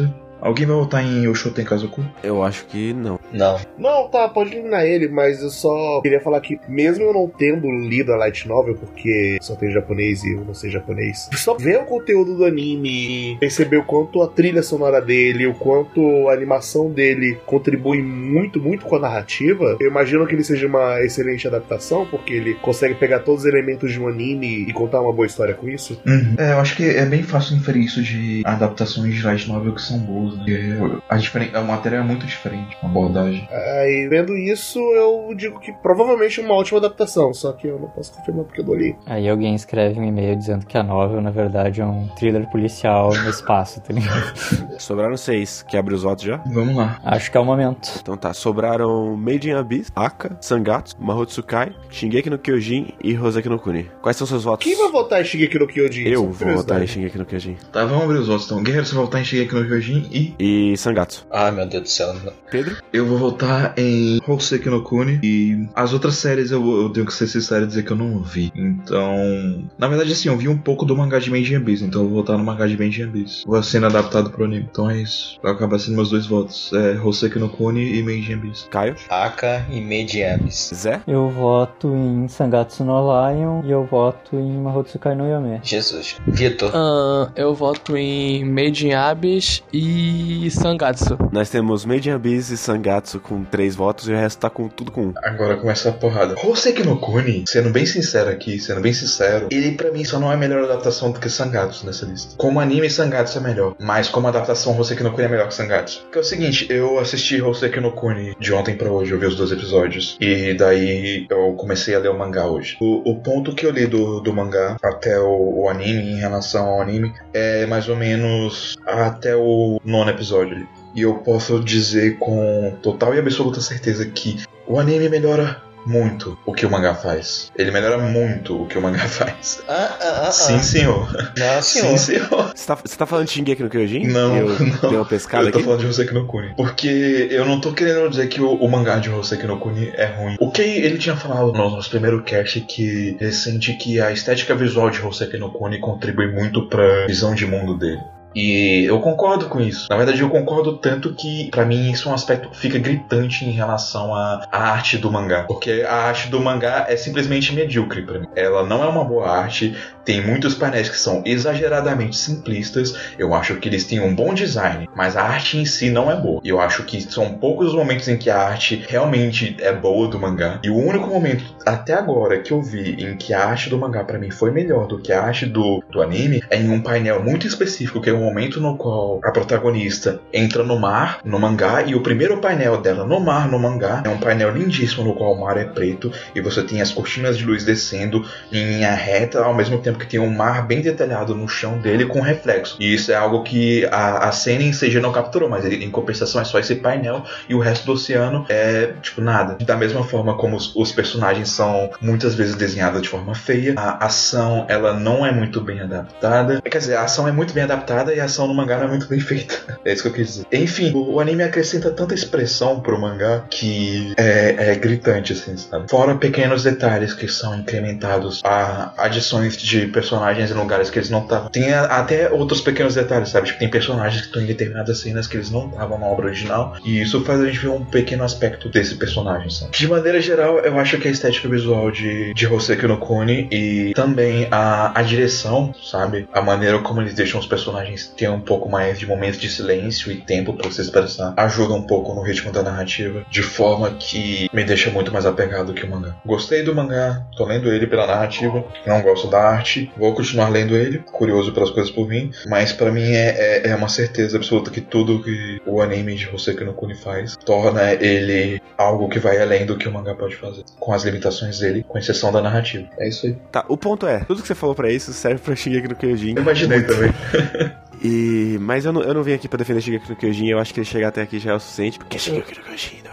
[SPEAKER 2] é? Alguém vai votar em Oshoten Kazoku?
[SPEAKER 4] Eu acho que não.
[SPEAKER 7] Não.
[SPEAKER 1] Não, tá, pode eliminar ele, mas eu só queria falar que, mesmo eu não tendo lido a Light Novel, porque só tem japonês e eu não sei japonês, só ver o conteúdo do anime e perceber o quanto a trilha sonora dele, o quanto a animação dele contribui muito, muito com a narrativa, eu imagino que ele seja uma excelente adaptação, porque ele consegue pegar todos os elementos de um anime e contar uma boa história com isso.
[SPEAKER 2] É, eu acho que é bem fácil inferir isso de adaptações de light novel que são boas. Né? Porque A, diferen- a matéria é muito diferente, a abordagem.
[SPEAKER 1] Aí, vendo isso, eu digo que provavelmente é uma ótima adaptação, só que eu não posso confirmar porque eu não li.
[SPEAKER 6] Aí alguém escreve um e-mail dizendo que a novel, na verdade, é um thriller policial no espaço, tá ligado?
[SPEAKER 4] Sobraram seis. Quer abrir os votos já?
[SPEAKER 2] Vamos lá.
[SPEAKER 6] Acho que é o momento.
[SPEAKER 4] Então tá, sobraram Made in Abyss, Aka, Sangatsu, Mahotsukai, Shingeki no Kyojin e Hoseki no Kuni. Quais são seus votos?
[SPEAKER 1] Quem vai votar em Shigeki no Kyojin?
[SPEAKER 4] Eu
[SPEAKER 1] Só
[SPEAKER 4] vou votar em Shingeki no Kyojin.
[SPEAKER 2] Tá, vamos abrir os votos então. Guerreiro, você vai votar em Shigeki no Kyojin e
[SPEAKER 4] E Sangatsu.
[SPEAKER 7] Ah, meu Deus do céu.
[SPEAKER 4] Pedro?
[SPEAKER 2] eu vou votar em Hoseki no Kuni. E as outras séries eu, eu tenho que ser sincero e dizer que eu não vi. Então, na verdade assim, eu vi um pouco do mangá de Made in Abyss, então eu vou votar no mangá de Made in Abyss. Vai sendo adaptado pro anime. Então é isso. Vai acabar sendo meus dois votos. É Hoseki no Kuni e Made in Abyss.
[SPEAKER 4] Caio?
[SPEAKER 7] Aka e Mediabis.
[SPEAKER 4] Zé?
[SPEAKER 6] Eu voto em Sangatsu no Lion e eu voto em Mahotsukai no Yame.
[SPEAKER 7] Jesus. Vitor.
[SPEAKER 5] Ahn, eu voto em Made in Abyss e Sangatsu.
[SPEAKER 4] Nós temos Made in Abyss e Sangatsu com três votos e o resto tá com tudo com um.
[SPEAKER 2] Agora começa a porrada. Hoseki no Kuni, sendo bem sincero aqui, sendo bem sincero, ele pra mim só não é melhor adaptação do que Sangatsu nessa lista. Como anime, Sangatsu é melhor. Mas como adaptação, Hoseki no Kuni é melhor que Sangatsu. Porque é o seguinte, eu assisti Hoseki no Kuni de ontem pra hoje, eu vi os dois episódios. E daí eu comecei a ler o mangá hoje. O, o ponto que eu li do, do mangá até o, o anime, em relação ao anime, é mais ou menos até o nono episódio ali. E eu posso dizer com total e absoluta certeza que o anime melhora muito o que o mangá faz. Ele melhora muito o que o mangá faz.
[SPEAKER 7] Ah, ah, ah.
[SPEAKER 2] Sim, senhor.
[SPEAKER 7] Não, senhor.
[SPEAKER 2] Sim, senhor.
[SPEAKER 4] Você tá, você tá falando de Shingeki no Kyojin?
[SPEAKER 2] Não,
[SPEAKER 4] eu
[SPEAKER 2] não.
[SPEAKER 4] Dei uma pescada
[SPEAKER 2] eu tô
[SPEAKER 4] aqui?
[SPEAKER 2] falando de Hoseki no Kuni. Porque eu não tô querendo dizer que o, o mangá de Hoseki no Kuni é ruim. O que ele tinha falado no nosso primeiro cast que ele sente que a estética visual de Hoseki no Kuni contribui muito pra visão de mundo dele. E eu concordo com isso. Na verdade, eu concordo tanto que, para mim, isso é um aspecto que fica gritante em relação à, à arte do mangá. Porque a arte do mangá é simplesmente medíocre para mim. Ela não é uma boa arte, tem muitos painéis que são exageradamente simplistas. Eu acho que eles têm um bom design, mas a arte em si não é boa. Eu acho que são poucos os momentos em que a arte realmente é boa do mangá. E o único momento até agora que eu vi em que a arte do mangá para mim foi melhor do que a arte do, do anime é em um painel muito específico, que é momento no qual a protagonista entra no mar, no mangá, e o primeiro painel dela no mar, no mangá, é um painel lindíssimo no qual o mar é preto e você tem as cortinas de luz descendo em linha reta, ao mesmo tempo que tem um mar bem detalhado no chão dele com reflexo. E isso é algo que a, a cena em CG não capturou, mas ele, em compensação é só esse painel e o resto do oceano é tipo nada. Da mesma forma como os, os personagens são muitas vezes desenhados de forma feia, a ação ela não é muito bem adaptada. Quer dizer, a ação é muito bem adaptada e a ação no mangá não é muito bem feita. É isso que eu quis dizer. Enfim, o, o anime acrescenta tanta expressão pro mangá que é, é gritante, assim, sabe? Fora pequenos detalhes que são incrementados a adições de personagens em lugares que eles não estavam. Tem a, até outros pequenos detalhes, sabe? Tipo, tem personagens que estão em determinadas cenas que eles não estavam na obra original. E isso faz a gente ver um pequeno aspecto desse personagem, sabe? De maneira geral, eu acho que a estética visual de, de Hoseki no Kuni e também a, a direção, sabe? A maneira como eles deixam os personagens ter um pouco mais de momentos de silêncio e tempo para se expressar ajuda um pouco no ritmo da narrativa, de forma que me deixa muito mais apegado que o mangá. Gostei do mangá, tô lendo ele pela narrativa, não gosto da arte, vou continuar lendo ele, curioso pelas coisas por vir, mas para mim é, é, é, uma certeza absoluta que tudo que o anime de Hoseki no Kuni faz torna ele algo que vai além do que o mangá pode fazer, com as limitações dele, com exceção da narrativa. É isso aí.
[SPEAKER 4] Tá, o ponto é, tudo que você falou para isso serve pra Shingeki no Kyojin.
[SPEAKER 2] Eu imaginei também.
[SPEAKER 4] E, mas eu não, eu não vim aqui pra defender Shingeki no Kyojin, eu acho que chegar até aqui já é o suficiente, porque Shingeki no Kyojin é bom.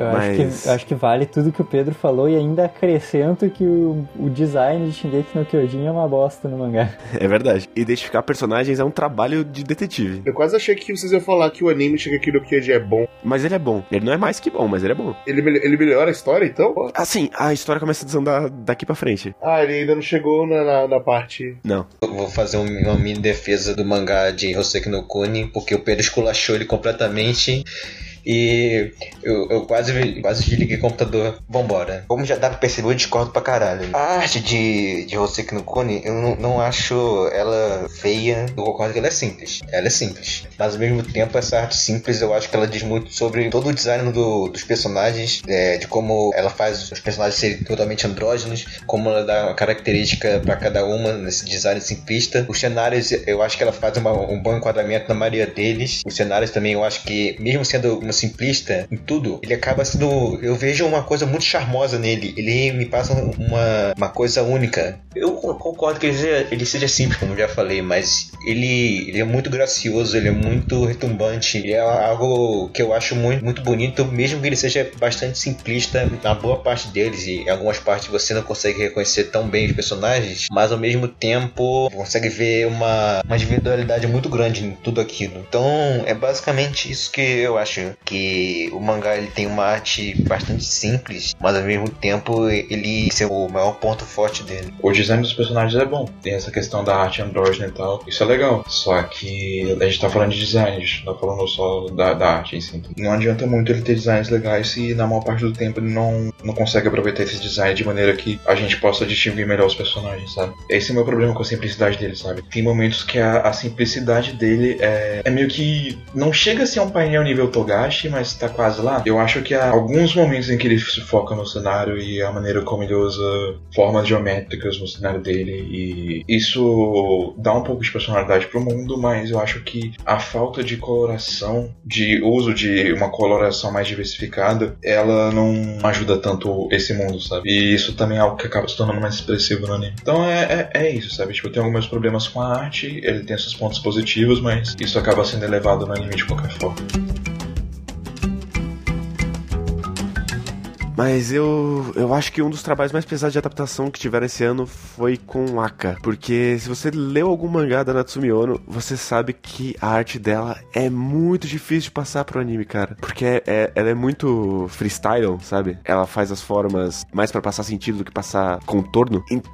[SPEAKER 6] Eu
[SPEAKER 4] Mas-
[SPEAKER 6] acho, que, acho que vale tudo que o Pedro falou e ainda acrescento que o, o design de Shingeki no Kyojin é uma bosta no mangá.
[SPEAKER 4] É verdade. Identificar personagens é um trabalho de detetive.
[SPEAKER 1] Eu quase achei que vocês iam falar que o anime chega aqui no Kyojin é bom.
[SPEAKER 4] Mas ele é bom. Ele não é mais que bom, mas ele é bom.
[SPEAKER 1] Ele, ele melhora a história, então?
[SPEAKER 4] Assim, a história começa a desandar daqui pra frente.
[SPEAKER 1] Ah, ele ainda não chegou na, na, na parte.
[SPEAKER 4] Não.
[SPEAKER 7] Eu vou fazer um- uma mini defesa do mangá de Hoseki no Kuni, porque o Pedro esculachou ele completamente. E eu, eu quase, quase desliguei o computador. Vambora. Como já dá pra perceber, eu discordo pra caralho. A arte de, de Hoseki no Kuni, eu não, não acho ela feia. Eu concordo que ela é simples. Ela é simples. Mas ao mesmo tempo, essa arte simples, eu acho que ela diz muito sobre todo o design do- dos personagens, é, de como ela faz os personagens serem totalmente andrógenos, como ela dá uma característica pra cada uma nesse design simplista. Os cenários, eu acho que ela faz uma- um bom enquadramento na maioria deles. Os cenários também, eu acho que, mesmo sendo uma simplista em tudo, ele acaba sendo. Eu vejo uma coisa muito charmosa nele. Ele me passa uma, uma coisa única. Eu con- concordo que ele seja, ele seja simples, como já falei, mas ele, ele é muito gracioso, ele é muito retumbante. Ele é algo que eu acho muito, muito bonito, mesmo que ele seja bastante simplista na boa parte deles. E em algumas partes você não consegue reconhecer tão bem os personagens, mas ao mesmo tempo consegue ver uma, uma individualidade muito grande em tudo aquilo. Então é basicamente isso que eu acho. Que o mangá ele tem uma arte bastante simples, mas ao mesmo tempo ele é o maior ponto forte dele.
[SPEAKER 2] O design dos personagens é bom. Tem essa questão da arte andrógena e tal. Isso é legal. Só que a gente tá falando de design, a gente não tá falando só da, da arte em si. Não adianta muito ele ter designs legais se na maior parte do tempo ele não, não consegue aproveitar esse design de maneira que a gente possa distinguir melhor os personagens, sabe? Esse é o meu problema com a simplicidade dele, sabe? Tem momentos que a, a simplicidade dele é, é meio que. Não chega a ser um painel nível Mas tá quase lá. Eu acho que há alguns momentos em que ele se foca no cenário e a maneira como ele usa formas geométricas no cenário dele e isso dá um pouco de personalidade pro mundo, mas eu acho que a falta de coloração, de uso de uma coloração mais diversificada, ela não ajuda tanto esse mundo, sabe? E isso também é algo que acaba se tornando mais expressivo no anime. Então é, é, é isso, sabe? Tipo, eu tenho alguns problemas com a arte, ele tem seus pontos positivos, mas isso acaba sendo elevado no anime de qualquer forma.
[SPEAKER 4] Mas eu, eu acho que um dos trabalhos mais pesados de adaptação que tiveram esse ano foi com Aka. Porque se você leu algum mangá da Natsumi Ono, você sabe que a arte dela é muito difícil de passar pro anime, cara. Porque é, é- ela é muito freestyle, sabe? Ela faz as formas mais pra passar sentido do que passar contorno. Então,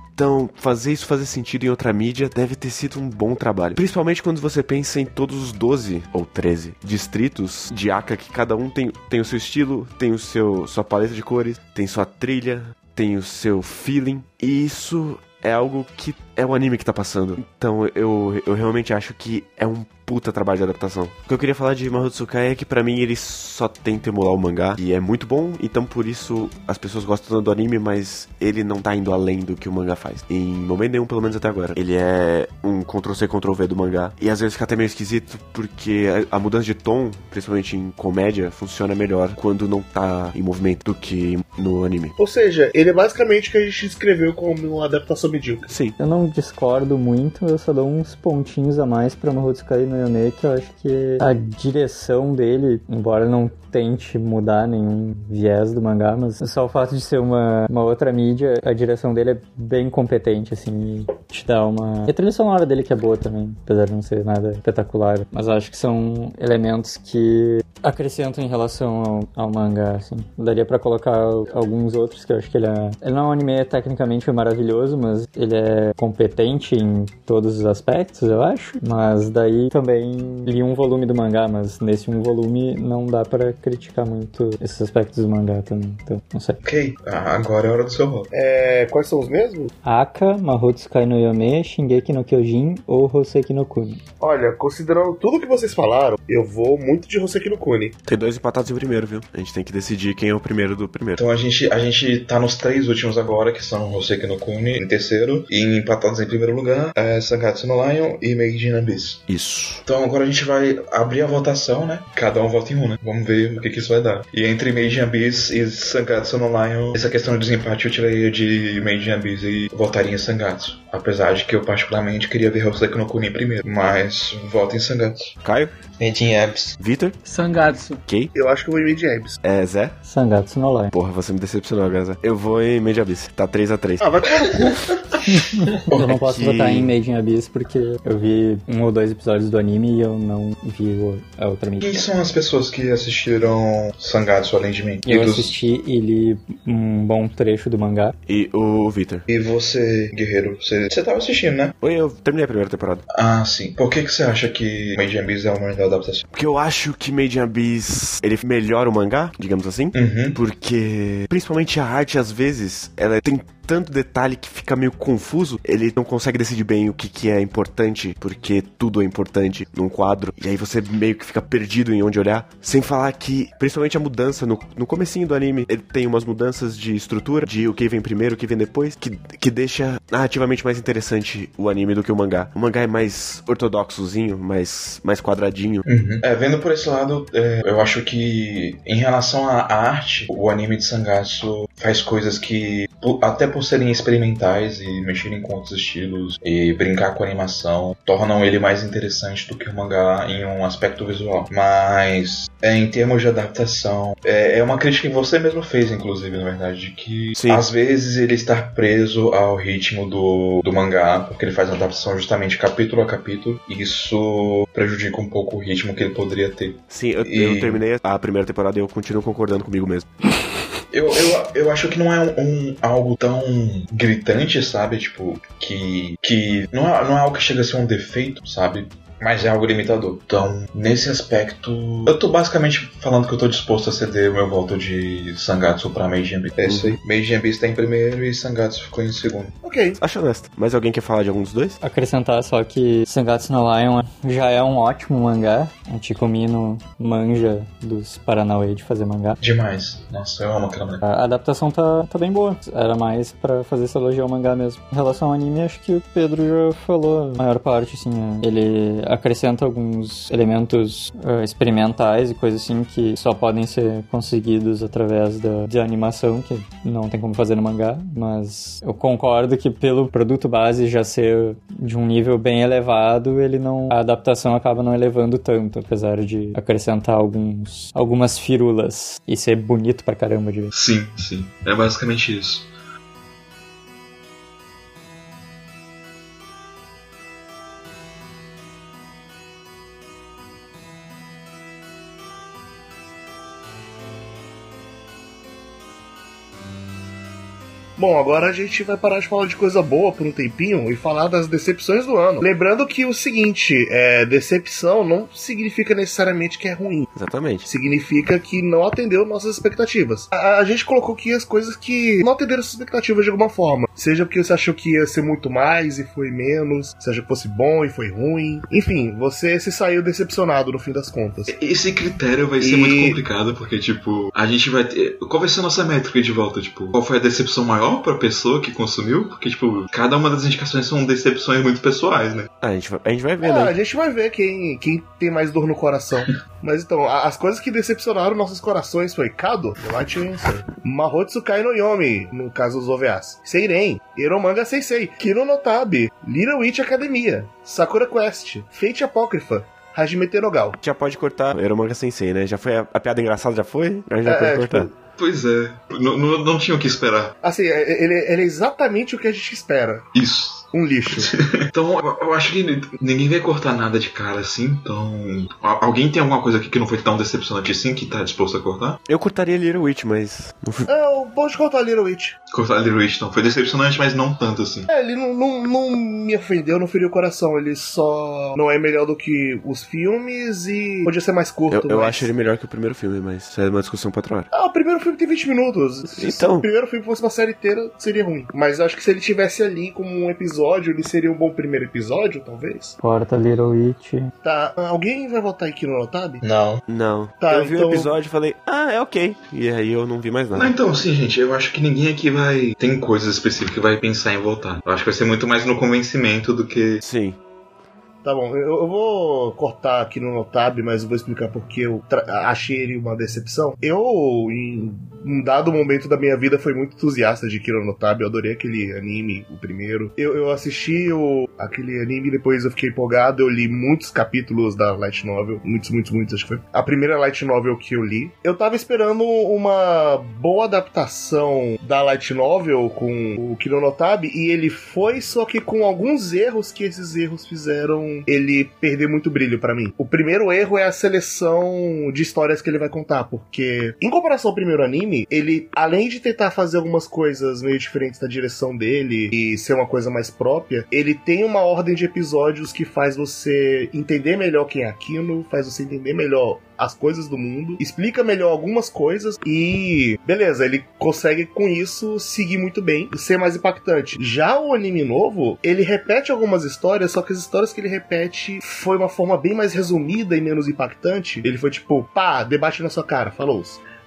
[SPEAKER 4] fazer isso fazer sentido em outra mídia deve ter sido um bom trabalho. Principalmente quando você pensa em todos os 12 ou 13 distritos de Aka, que cada um tem, tem o seu estilo, tem o seu sua paleta de cores, tem sua trilha, tem o seu feeling. E isso é algo que é o anime que tá passando. Então eu, eu realmente acho que é um puta trabalho de adaptação. O que eu queria falar de Mahou Tsukai é que para mim ele só tenta emular o mangá e é muito bom, então por isso as pessoas gostam do anime, mas ele não tá indo além do que o mangá faz. Em momento nenhum, pelo menos até agora. Ele é um Ctrl-C, Ctrl-V do mangá e às vezes fica até meio esquisito porque a, a mudança de tom, principalmente em comédia, funciona melhor quando não tá em movimento do que no anime.
[SPEAKER 1] Ou seja, ele é basicamente o que a gente escreveu como uma adaptação medíocre.
[SPEAKER 4] Sim.
[SPEAKER 6] Eu não discordo muito, eu só dou uns pontinhos a mais pra Mahotsukai no Eu acho que a direção dele, embora não tente mudar nenhum viés do mangá, mas só o fato de ser uma, uma outra mídia, a direção dele é bem competente, assim, e te dá uma... E a trilha sonora dele que é boa também, apesar de não ser nada espetacular, mas acho que são elementos que acrescentam em relação ao, ao mangá, assim. Daria pra colocar alguns outros que eu acho que ele é... Ele não é um anime tecnicamente maravilhoso, mas ele é competente em todos os aspectos, eu acho, mas daí também li um volume do mangá, mas nesse um volume não dá pra criticar muito esses aspectos do mangá também, então não sei.
[SPEAKER 2] Ok, ah, agora é hora do seu voto.
[SPEAKER 1] É, quais são os mesmos?
[SPEAKER 6] Aka, Mahotsukai no Yome, Shingeki no Kyojin ou Hoseki no Kuni.
[SPEAKER 1] Olha, considerando tudo que vocês falaram, eu vou muito de Hoseki no Kuni.
[SPEAKER 4] Tem dois empatados em primeiro, viu? A gente tem que decidir quem é o primeiro do primeiro.
[SPEAKER 2] Então a gente, a gente tá nos três últimos agora, que são Hoseki no Kuni em terceiro, e empatados em primeiro lugar, é Sangatsu no Lion e Meiji no Abyss.
[SPEAKER 4] Isso.
[SPEAKER 2] Então agora a gente vai abrir a votação, né? Cada um vota em um, né? Vamos ver o que, que isso vai dar. E entre Meiji Abyss e Sangatsu no Lion, essa questão de desempate eu tiraria de Meiji Abyss e votaria em Sangatsu. Apesar de que eu particularmente queria ver Hoseki no Kuni primeiro, mas voto em Sangatsu.
[SPEAKER 4] Caio?
[SPEAKER 7] Made in Apps.
[SPEAKER 4] Vitor?
[SPEAKER 5] Sangatsu.
[SPEAKER 4] Kay?
[SPEAKER 1] Eu acho que eu vou em Made Abs.
[SPEAKER 4] É, Zé?
[SPEAKER 6] Sangatsu no Lion.
[SPEAKER 4] Porra, você me decepcionou agora, Zé. Eu vou em Made Abyss. Tá 3x3.
[SPEAKER 1] Ah, vai.
[SPEAKER 6] Eu não posso
[SPEAKER 4] que-
[SPEAKER 6] votar em Made in Abyss porque eu vi um ou dois episódios do anime e eu não vi o- a outra mídia.
[SPEAKER 2] Quem são as pessoas que assistiram Sangatsu além de mim?
[SPEAKER 6] Eu
[SPEAKER 2] e, dos-
[SPEAKER 6] assisti e li um bom trecho do mangá.
[SPEAKER 4] E o Vitor?
[SPEAKER 2] e você, guerreiro, você, você tava assistindo, né?
[SPEAKER 4] Oi, eu terminei a primeira temporada.
[SPEAKER 2] Ah, sim. Por que, que você acha que Made in Abyss é uma melhor adaptação?
[SPEAKER 4] Porque eu acho que Made in Abyss, ele melhora o mangá, digamos assim.
[SPEAKER 2] Uhum.
[SPEAKER 4] Porque, principalmente a arte, às vezes, ela tem tanto detalhe que fica meio confuso. Ele não consegue decidir bem o que, que é importante, porque tudo é importante num quadro. E aí você meio que fica perdido em onde olhar. Sem falar que, principalmente a mudança no, no comecinho do anime, ele tem umas mudanças de estrutura, de o que vem primeiro, o que vem depois, que, que deixa narrativamente mais interessante o anime do que o mangá. O mangá é mais ortodoxozinho, mais, mais quadradinho.
[SPEAKER 2] Uhum. É, vendo por esse lado, é, eu acho que em relação à arte, o anime de Sangatsu faz coisas que, até por serem experimentais e mexerem com outros estilos e brincar com a animação, tornam ele mais interessante do que o mangá em um aspecto visual. Mas, é, em termos de adaptação, é, é uma crítica que você mesmo fez, inclusive, na verdade, de que
[SPEAKER 4] Sim.
[SPEAKER 2] às vezes ele está preso ao ritmo do, do mangá, porque ele faz uma adaptação justamente capítulo a capítulo, e isso prejudica um pouco o ritmo que ele poderia ter.
[SPEAKER 4] Sim, eu,
[SPEAKER 2] E-
[SPEAKER 4] eu terminei a primeira temporada e eu continuo concordando comigo mesmo.
[SPEAKER 2] Eu, eu, eu acho que não é um, um- algo tão gritante, sabe? Tipo, que. que não, é, não é algo que chega a ser um defeito, sabe? Mas é algo limitador. Então, nesse aspecto, eu tô basicamente falando que eu tô disposto a ceder o meu voto de Sangatsu pra Meiji Abyss. É isso aí. Meiji Abyss tá em primeiro e Sangatsu ficou em segundo.
[SPEAKER 1] ok.
[SPEAKER 4] Acho honesto. Mas alguém quer falar de algum dos dois?
[SPEAKER 6] Acrescentar só que Sangatsu no Lion já é um ótimo mangá. A Chico Mino manja dos Paranauê de fazer mangá.
[SPEAKER 2] Demais. Nossa, eu amo aquela mulher.
[SPEAKER 6] A adaptação tá, tá bem boa. Era mais pra fazer essa elogiar ao mangá mesmo. Em relação ao anime, acho que o Pedro já falou a maior parte, assim. é, Ele acrescenta alguns elementos eh, experimentais e coisas assim que só podem ser conseguidos através da, animação, que não tem como fazer no mangá. Mas eu concordo que pelo produto base já ser de um nível bem elevado, ele não. A adaptação acaba não elevando tanto, apesar de acrescentar alguns, algumas firulas e ser bonito pra caramba de ver.
[SPEAKER 2] Sim, sim. É basicamente isso.
[SPEAKER 1] Bom, agora a gente vai parar de falar de coisa boa por um tempinho e falar das decepções do ano. Lembrando que o seguinte, é, decepção não significa necessariamente que é ruim.
[SPEAKER 4] Exatamente.
[SPEAKER 1] Significa que não atendeu nossas expectativas. A, a gente colocou aqui as coisas que não atenderam suas expectativas de alguma forma. Seja porque você achou que ia ser muito mais e foi menos, seja que fosse bom e foi ruim. Enfim, você se saiu decepcionado no fim das contas.
[SPEAKER 2] Esse critério vai ser
[SPEAKER 1] E-
[SPEAKER 2] muito complicado, porque, tipo, a gente vai ter. Qual vai ser a nossa métrica de volta? Tipo, qual foi a decepção maior pra pessoa que consumiu? Porque, tipo, cada uma das indicações são decepções muito pessoais, né?
[SPEAKER 4] Ah, a, gente vai, a gente vai ver,
[SPEAKER 1] a
[SPEAKER 4] né?
[SPEAKER 1] gente vai ver quem, quem tem mais dor no coração. Mas então, a- as coisas que decepcionaram nossos corações foi Kado, Light Answer, Mahotsukai no Yomi, no caso dos OVAs, Seiren, Eromanga Sensei, Kino no Tabi, Little Witch Academia, Sakura Quest, Fate Apócrifa, Hajime Terogal.
[SPEAKER 4] Já pode cortar Eromanga Sensei, né? Já foi a, a piada engraçada, já foi? A gente já
[SPEAKER 1] É,
[SPEAKER 4] pode
[SPEAKER 1] é,
[SPEAKER 4] cortar.
[SPEAKER 1] tipo,
[SPEAKER 2] Pois é. Não, não, tinha o que esperar.
[SPEAKER 1] Assim, é- ele, ele é exatamente o que a gente espera.
[SPEAKER 2] Isso.
[SPEAKER 1] Um lixo.
[SPEAKER 2] Então, eu- eu acho que ninguém vai cortar nada de cara assim. Então. Alguém tem alguma coisa aqui que não foi tão decepcionante assim que tá disposto a cortar?
[SPEAKER 4] Eu cortaria Little Witch, mas.
[SPEAKER 1] é, o pode cortar Little Witch.
[SPEAKER 2] Cortar Little Witch, então. Foi decepcionante, mas não tanto assim.
[SPEAKER 1] É, ele não, não, não me ofendeu, não feriu o coração. Ele só não é melhor do que os filmes e podia ser mais curto.
[SPEAKER 4] Eu, eu
[SPEAKER 1] mas-
[SPEAKER 4] acho ele melhor que o primeiro filme, mas isso é uma discussão pra outra hora.
[SPEAKER 1] Ah, o primeiro filme tem 20 minutos. Se
[SPEAKER 4] Então.
[SPEAKER 1] o primeiro filme fosse uma série inteira, seria ruim. Mas eu acho que se ele tivesse ali como um episódio, ele seria um bom primeiro episódio, talvez.
[SPEAKER 6] Porta Little Witch.
[SPEAKER 1] Tá, alguém vai votar aqui no Notab?
[SPEAKER 7] Não.
[SPEAKER 4] Não.
[SPEAKER 1] Tá,
[SPEAKER 4] eu vi
[SPEAKER 1] então-
[SPEAKER 4] o episódio e falei, ah, é ok. E aí eu não vi mais
[SPEAKER 2] Não,
[SPEAKER 4] nada.
[SPEAKER 2] então, sim, gente, eu acho que ninguém aqui vai. Tem coisas específicas que vai pensar em voltar. Eu acho que vai ser muito mais no convencimento do que.
[SPEAKER 4] Sim.
[SPEAKER 1] Tá bom, eu, eu vou cortar aqui no Notab, mas eu vou explicar porque eu achei ele uma decepção. Eu, em um dado momento da minha vida, fui muito entusiasta de Kiro Notab. Eu adorei aquele anime, o primeiro. Eu, eu assisti o, aquele anime, depois eu fiquei empolgado. Eu li muitos capítulos da Light Novel. Muitos, muitos, muitos. Acho que foi a primeira Light Novel que eu li. Eu tava esperando uma boa adaptação da Light Novel com o Kiro e ele foi, só que com alguns erros que esses erros fizeram ele perder muito brilho pra mim. O primeiro erro é a seleção de histórias que ele vai contar, porque em comparação ao primeiro anime, ele além de tentar fazer algumas coisas meio diferentes da direção dele e ser uma coisa mais própria, ele tem uma ordem de episódios que faz você entender melhor quem é Aquino, faz você entender melhor as coisas do mundo, explica melhor algumas coisas e beleza, ele consegue com isso seguir muito bem e ser mais impactante. Já o anime novo, ele repete algumas histórias, só que as histórias que ele repete foi uma forma bem mais resumida e menos impactante. Ele foi tipo, pá, debate na sua cara, falou.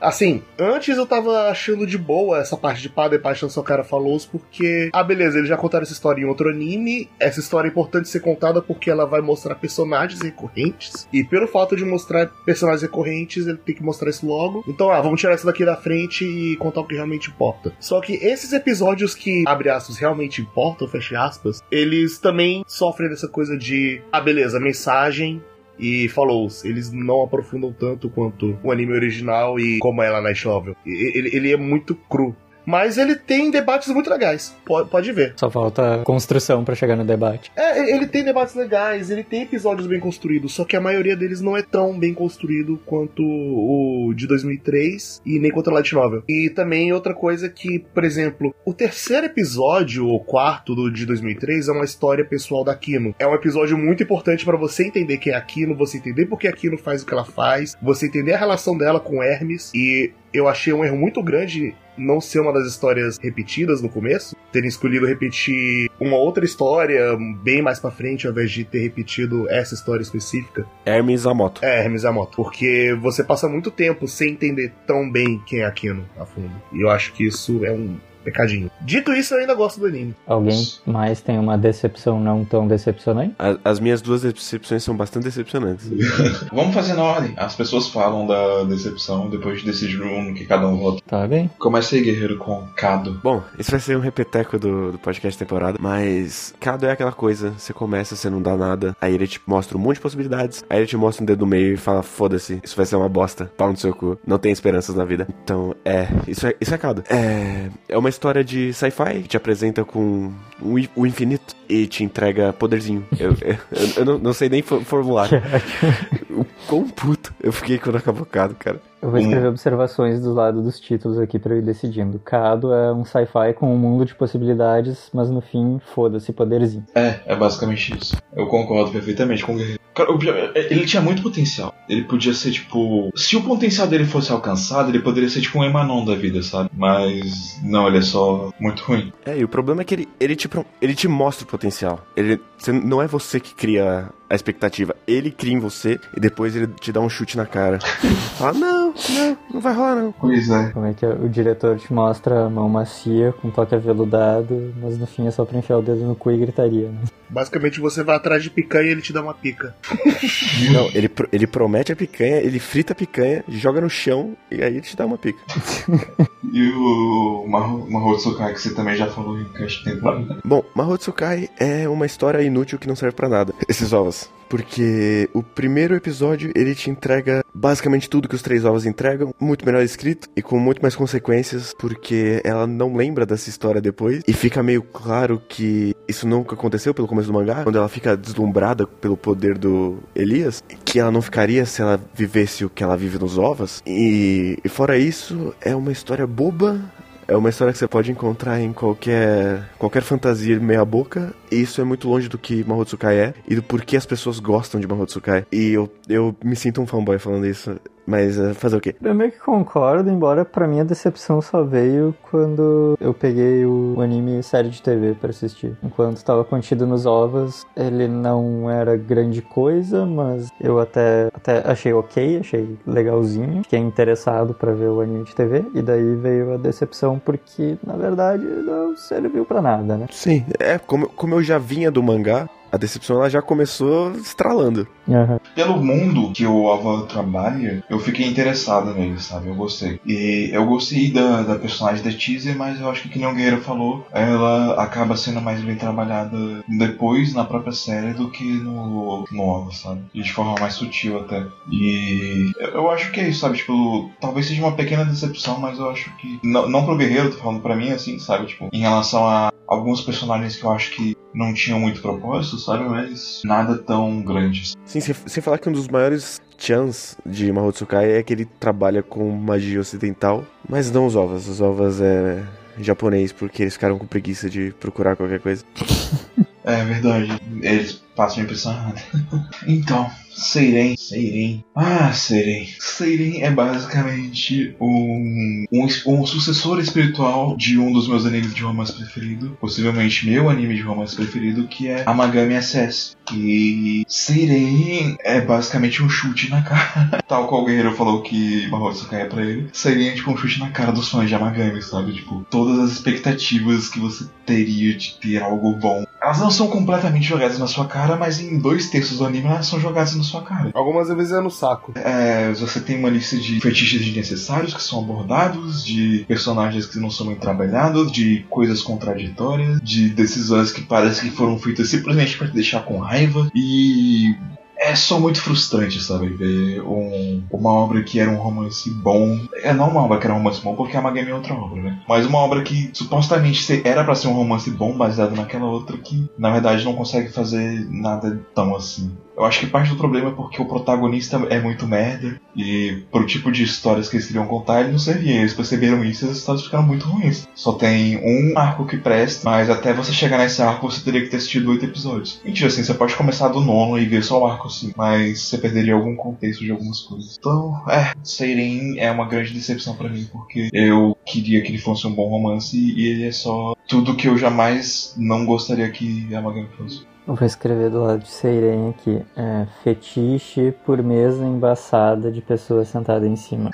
[SPEAKER 1] Assim, antes eu tava achando de boa essa parte de debate na sua cara, falou porque, ah, beleza, eles já contaram essa história em outro anime. Essa história é importante ser contada porque ela vai mostrar personagens recorrentes. E pelo fato de mostrar personagens recorrentes, ele tem que mostrar isso logo. Então, ah, vamos tirar isso daqui da frente e contar o que realmente importa. Só que esses episódios que, abre aspas, realmente importam, fecha aspas, eles também sofrem dessa coisa de, ah, beleza, mensagem, e falou eles não aprofundam tanto quanto o anime original e como é lá na Novel. E- Ele, ele é muito cru. Mas ele tem debates muito legais. Pode, pode ver.
[SPEAKER 6] Só falta construção pra chegar no debate.
[SPEAKER 1] É, ele tem debates legais, ele tem episódios bem construídos, só que a maioria deles não é tão bem construído quanto o de 2003 e nem quanto o Light Novel. E também outra coisa que, por exemplo, o terceiro episódio, ou quarto do de 2003, é uma história pessoal da Kino. É um episódio muito importante pra você entender quem é a Kino, você entender por que a Kino faz o que ela faz, você entender a relação dela com Hermes e eu achei um erro muito grande não ser uma das histórias repetidas no começo, terem escolhido repetir uma outra história bem mais pra frente, ao invés de ter repetido essa história específica.
[SPEAKER 4] Hermes Amoto.
[SPEAKER 1] É, Hermes Yamato. Porque você passa muito tempo sem entender tão bem quem é Aquino a fundo. E eu acho que isso é um pecadinho. Dito isso, eu ainda gosto do anime.
[SPEAKER 6] Alguém mais tem uma decepção não tão decepcionante?
[SPEAKER 4] A- As minhas duas decepções são bastante decepcionantes.
[SPEAKER 2] Vamos fazer na ordem. As pessoas falam da decepção depois de decidir um que cada um vota.
[SPEAKER 6] Tá bem?
[SPEAKER 2] Começa aí, guerreiro, com Cado.
[SPEAKER 4] Bom, isso vai ser um repeteco do, do podcast temporada, mas cada é aquela coisa, você começa, você não dá nada, aí ele te mostra um monte de possibilidades, aí ele te mostra um dedo no meio e fala, foda-se, isso vai ser uma bosta, pau no seu cu, não tem esperanças na vida. Então, é, isso é, isso é cada. É, é uma história de sci-fi que te apresenta com o o infinito e te entrega poderzinho. Eu, eu, eu não, não sei nem for- formular. quão puto eu fiquei quando acabou Cado, cara.
[SPEAKER 6] Eu vou escrever observações do lado dos títulos aqui pra eu ir decidindo. Cado é um sci-fi com um mundo de possibilidades, mas no fim, foda-se, poderzinho.
[SPEAKER 2] É, é basicamente isso. Eu concordo perfeitamente com o. Cara, o- ele tinha muito potencial. Ele podia ser, tipo. Se o potencial dele fosse alcançado, ele poderia ser, tipo, um Emanon da vida, sabe? Mas. Não, ele é só muito ruim.
[SPEAKER 4] É, e o problema é que ele, ele, te, ele te mostra o potencial. Ele, não é você que cria a expectativa. Ele cria em você e depois ele te dá um chute na cara. Fala, não, não, não vai rolar não.
[SPEAKER 2] Pois é.
[SPEAKER 6] Como é que o diretor te mostra a mão macia, com toque aveludado, mas no fim é só pra enfiar o dedo no cu e gritaria, né?
[SPEAKER 1] Basicamente você vai atrás de picanha e ele te dá uma pica.
[SPEAKER 4] Não, ele, pro- ele promete a picanha, ele frita a picanha, joga no chão e aí ele te dá uma pica.
[SPEAKER 2] E o Maho- Mahou Tsukai, que você também já falou em cast temporada.
[SPEAKER 4] Bom, Mahou Tsukai é uma história inútil que não serve pra nada. Esses ovos. Porque o primeiro episódio ele te entrega basicamente tudo que os três ovos entregam, muito melhor escrito e com muito mais consequências, porque ela não lembra dessa história depois. E fica meio claro que isso nunca aconteceu pelo começo do mangá, quando ela fica deslumbrada pelo poder do Elias, que ela não ficaria se ela vivesse o que ela vive nos ovos. E, e fora isso, é uma história boba, é uma história que você pode encontrar em qualquer qualquer fantasia meia boca, e isso é muito longe do que Mahou Tsukai é e do porquê as pessoas gostam de Mahou Tsukai. E eu, eu me sinto um fanboy falando isso, mas eh, fazer o quê?
[SPEAKER 6] Eu meio que concordo, embora pra mim a decepção só veio quando eu peguei o anime série de TV pra assistir. Enquanto estava contido nos ovos, ele não era grande coisa, mas eu até, até achei ok, achei legalzinho. Fiquei interessado pra ver o anime de TV, e daí veio a decepção porque, na verdade, não serviu pra nada, né?
[SPEAKER 4] Sim, é como, como eu já vinha do mangá, a decepção ela já começou estralando.
[SPEAKER 6] Aham.
[SPEAKER 2] Pelo mundo que o Ava trabalha, eu fiquei interessado nele, sabe? Eu gostei. E eu gostei da, da personagem da Teaser, mas eu acho que, que nem o Guerreiro falou, ela acaba sendo mais bem trabalhada depois na própria série do que no, no sabe? E de forma mais sutil até. E eu, eu acho que é isso, sabe? Tipo, talvez seja uma pequena decepção, mas eu acho que. Não, não pro Guerreiro, tô falando pra mim, assim, sabe? Tipo, em relação a alguns personagens que eu acho que não tinham muito propósito, sabe? Mas nada tão grande.
[SPEAKER 4] Sim, sem, falar que um dos maiores chans de Mahou Tsukai é que ele trabalha com magia ocidental, mas não os ovos. Os ovos é japonês porque eles ficaram com preguiça de procurar qualquer coisa.
[SPEAKER 2] É verdade. Eles passam a impressão errada. então, Seiren. Seiren. Ah, Seiren. Seiren é basicamente um, um, um sucessor espiritual de um dos meus animes de romance preferido. Possivelmente meu anime de romance preferido, que é Amagami SS. E Seiren é basicamente um chute na cara. Tal qual o Guerreiro falou que Mahotsu caia pra ele. Seiren é tipo um chute na cara dos fãs de Amagami, sabe? Tipo, todas as expectativas que você teria de ter algo bom. Elas não são completamente jogadas na sua cara, mas em dois terços do anime elas são jogadas na sua cara.
[SPEAKER 1] Algumas vezes é no saco.
[SPEAKER 2] É, você tem uma lista de fetiches desnecessários que são abordados, de personagens que não são bem trabalhados, de coisas contraditórias, de decisões que parecem que foram feitas simplesmente para te deixar com raiva e é só muito frustrante, sabe? Ver um- uma obra que era um romance bom. É não uma obra que era um romance bom, porque a Magami é outra obra, né? Mas uma obra que supostamente era pra ser um romance bom, baseado naquela outra, que na verdade não consegue fazer nada tão assim. Eu acho que parte do problema é porque o protagonista é muito merda e pro tipo de histórias que eles queriam contar, ele não servia. Eles perceberam isso e as histórias ficaram muito ruins. Só tem um arco que presta, mas até você chegar nesse arco você teria que ter assistido oito episódios. Mentira, assim, você pode começar do nono e ver só o arco assim, mas você perderia algum contexto de algumas coisas. Então, é, Seiren é uma grande decepção pra mim, porque eu queria que ele fosse um bom romance e ele é só tudo que eu jamais não gostaria que a Magami fosse.
[SPEAKER 6] Eu vou escrever do lado de Seiren aqui. É, fetiche por mesa embaçada de pessoa sentada em cima.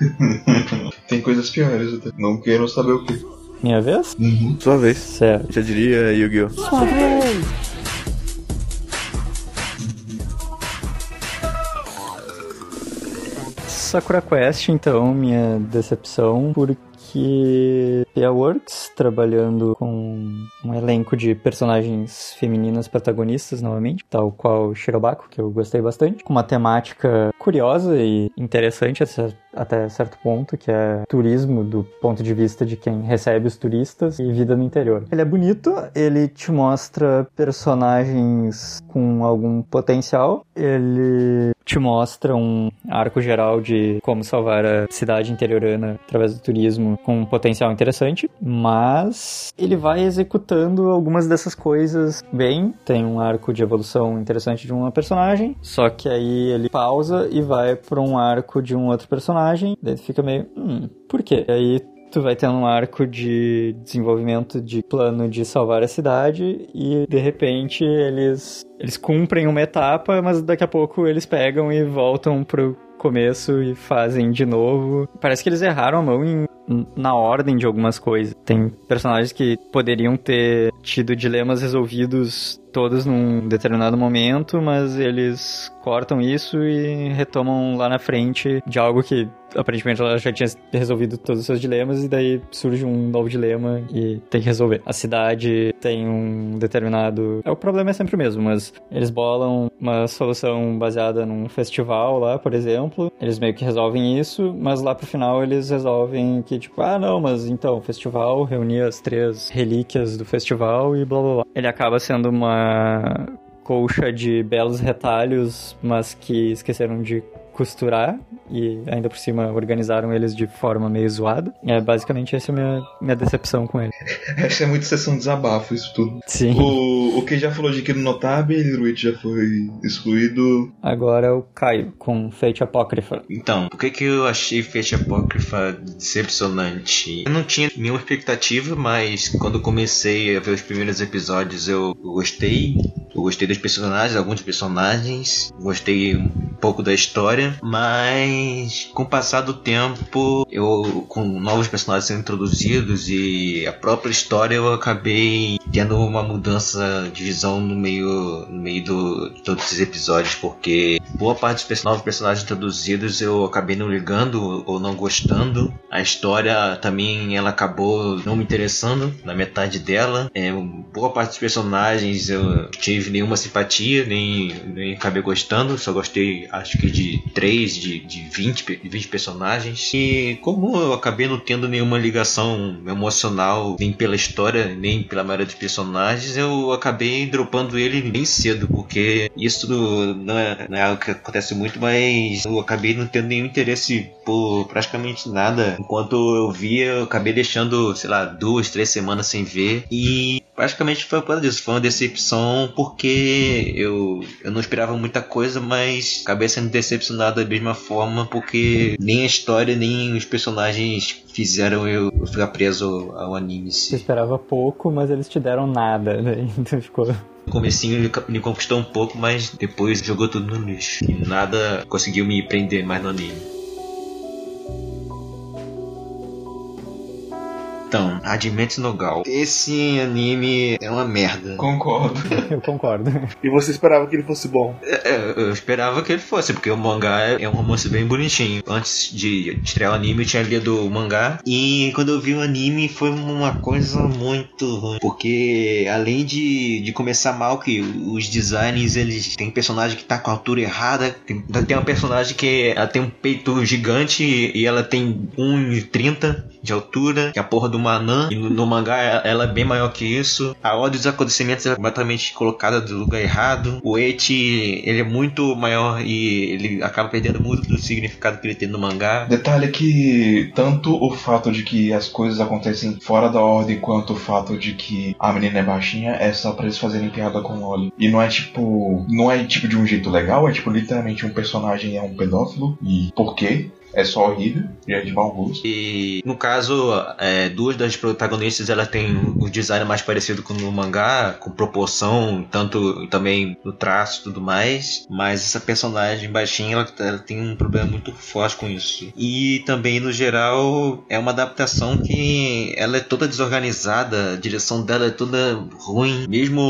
[SPEAKER 2] Tem coisas piores até. Não quero saber o que.
[SPEAKER 6] Minha vez?
[SPEAKER 4] Sua vez.
[SPEAKER 6] Certo.
[SPEAKER 4] Já diria Yu-Gi-Oh!
[SPEAKER 6] Sua vez! Sakura Quest, então, minha decepção, porque Pia Works, trabalhando com um elenco de personagens femininas protagonistas, novamente, tal qual Shirobako, que eu gostei bastante, com uma temática curiosa e interessante até- até certo ponto, que é turismo do ponto de vista de quem recebe os turistas e vida no interior. Ele é bonito, ele te mostra personagens com algum potencial, ele te mostra um arco geral de como salvar a cidade interiorana através do turismo com um potencial interessante, mas ele vai executando algumas dessas coisas bem. Tem um arco de evolução interessante de uma personagem, só que aí ele pausa e vai para um arco de um outro personagem, daí fica meio, hum, por quê? E aí tu vai tendo um arco de desenvolvimento de plano de salvar a cidade e de repente eles eles cumprem uma etapa, mas daqui a pouco eles pegam e voltam pro começo e fazem de novo. Parece que eles erraram a mão em, na ordem de algumas coisas. Tem personagens que poderiam ter tido dilemas resolvidos todos num determinado momento, mas eles cortam isso e retomam lá na frente de algo que aparentemente ela já tinha resolvido todos os seus dilemas e daí surge um novo dilema e tem que resolver. A cidade tem um determinado. É, o problema é sempre o mesmo, mas eles bolam uma solução baseada num festival lá, por exemplo. Eles meio que resolvem isso, mas lá pro final eles resolvem que, tipo, ah, não, mas então, o festival reunia as três relíquias do festival e blá blá blá. Ele acaba sendo uma colcha de belos retalhos, mas que esqueceram de costurar e ainda por cima organizaram eles de forma meio zoada. É basicamente essa é a minha, minha decepção com ele.
[SPEAKER 2] Essa é muito sessão de desabafo, isso tudo.
[SPEAKER 6] Sim.
[SPEAKER 2] O, o que já falou de Kino Notabe, Liruit já foi excluído.
[SPEAKER 6] Agora o Caio, com Fate Apócrifa.
[SPEAKER 7] Então, o que, que eu achei Fate Apócrifa decepcionante? Eu não tinha nenhuma expectativa, mas quando comecei a ver os primeiros episódios eu gostei. Eu gostei dos personagens, alguns personagens, gostei um pouco da história, mas com o passar do tempo, eu com novos personagens sendo introduzidos e a própria história, eu acabei tendo uma mudança de visão no meio, no meio do, de todos esses episódios, porque boa parte dos novos personagens introduzidos eu acabei não ligando ou não gostando. A história também ela acabou não me interessando na metade dela. É, boa parte dos personagens eu tive nenhuma simpatia, nem, nem acabei gostando, só gostei acho que de 3 de, de 20, 20 personagens. E como eu acabei não tendo nenhuma ligação emocional, nem pela história, nem pela maioria dos personagens, eu acabei dropando ele bem cedo, porque isso não é, não é algo que acontece muito, mas eu acabei não tendo nenhum interesse por praticamente nada. Enquanto eu via, eu acabei deixando, sei lá, duas, três semanas sem ver. E praticamente foi por disso. Foi uma decepção porque eu, eu não esperava muita coisa, mas acabei sendo decepcionado da mesma forma porque nem a história, nem os personagens fizeram eu ficar preso ao anime.
[SPEAKER 6] Você esperava pouco, mas eles te deram nada, né? Então ficou
[SPEAKER 7] no comecinho me conquistou um pouco, mas depois jogou tudo no lixo. E nada conseguiu me prender mais no anime. Então, Hajime no Gal. Esse anime é uma merda.
[SPEAKER 2] Concordo.
[SPEAKER 6] Eu concordo.
[SPEAKER 1] E você esperava que ele fosse bom?
[SPEAKER 7] É, é, eu esperava que ele fosse, porque o mangá é um romance bem bonitinho. Antes de estrear o anime, eu tinha lido o mangá. E quando eu vi o anime, foi uma coisa muito ruim. Porque além de, de começar mal, que os designs, eles tem personagem que tá com a altura errada. Tem, tem uma personagem que ela tem um peito gigante e ela tem 1,30 de altura. Que é a porra do Manan. E no, no, mangá ela é bem maior que isso. A ordem dos acontecimentos é completamente colocada do lugar errado. O Eti, ele é muito maior e ele acaba perdendo muito do significado que ele tem no mangá.
[SPEAKER 2] Detalhe que tanto o fato de que as coisas acontecem fora da ordem quanto o fato de que a menina é baixinha é só pra eles fazerem piada com o Oli. E não é tipo. Não é tipo de um jeito legal, é tipo literalmente um personagem é um pedófilo. E por quê? É só horrível e é de mau gosto.
[SPEAKER 7] E no caso, é, duas das protagonistas ela tem o design mais parecido com o mangá, com proporção, tanto também no traço e tudo mais. Mas essa personagem baixinha ela, ela, tem um problema muito forte com isso. E também no geral é uma adaptação que ela é toda desorganizada, a direção dela é toda ruim, mesmo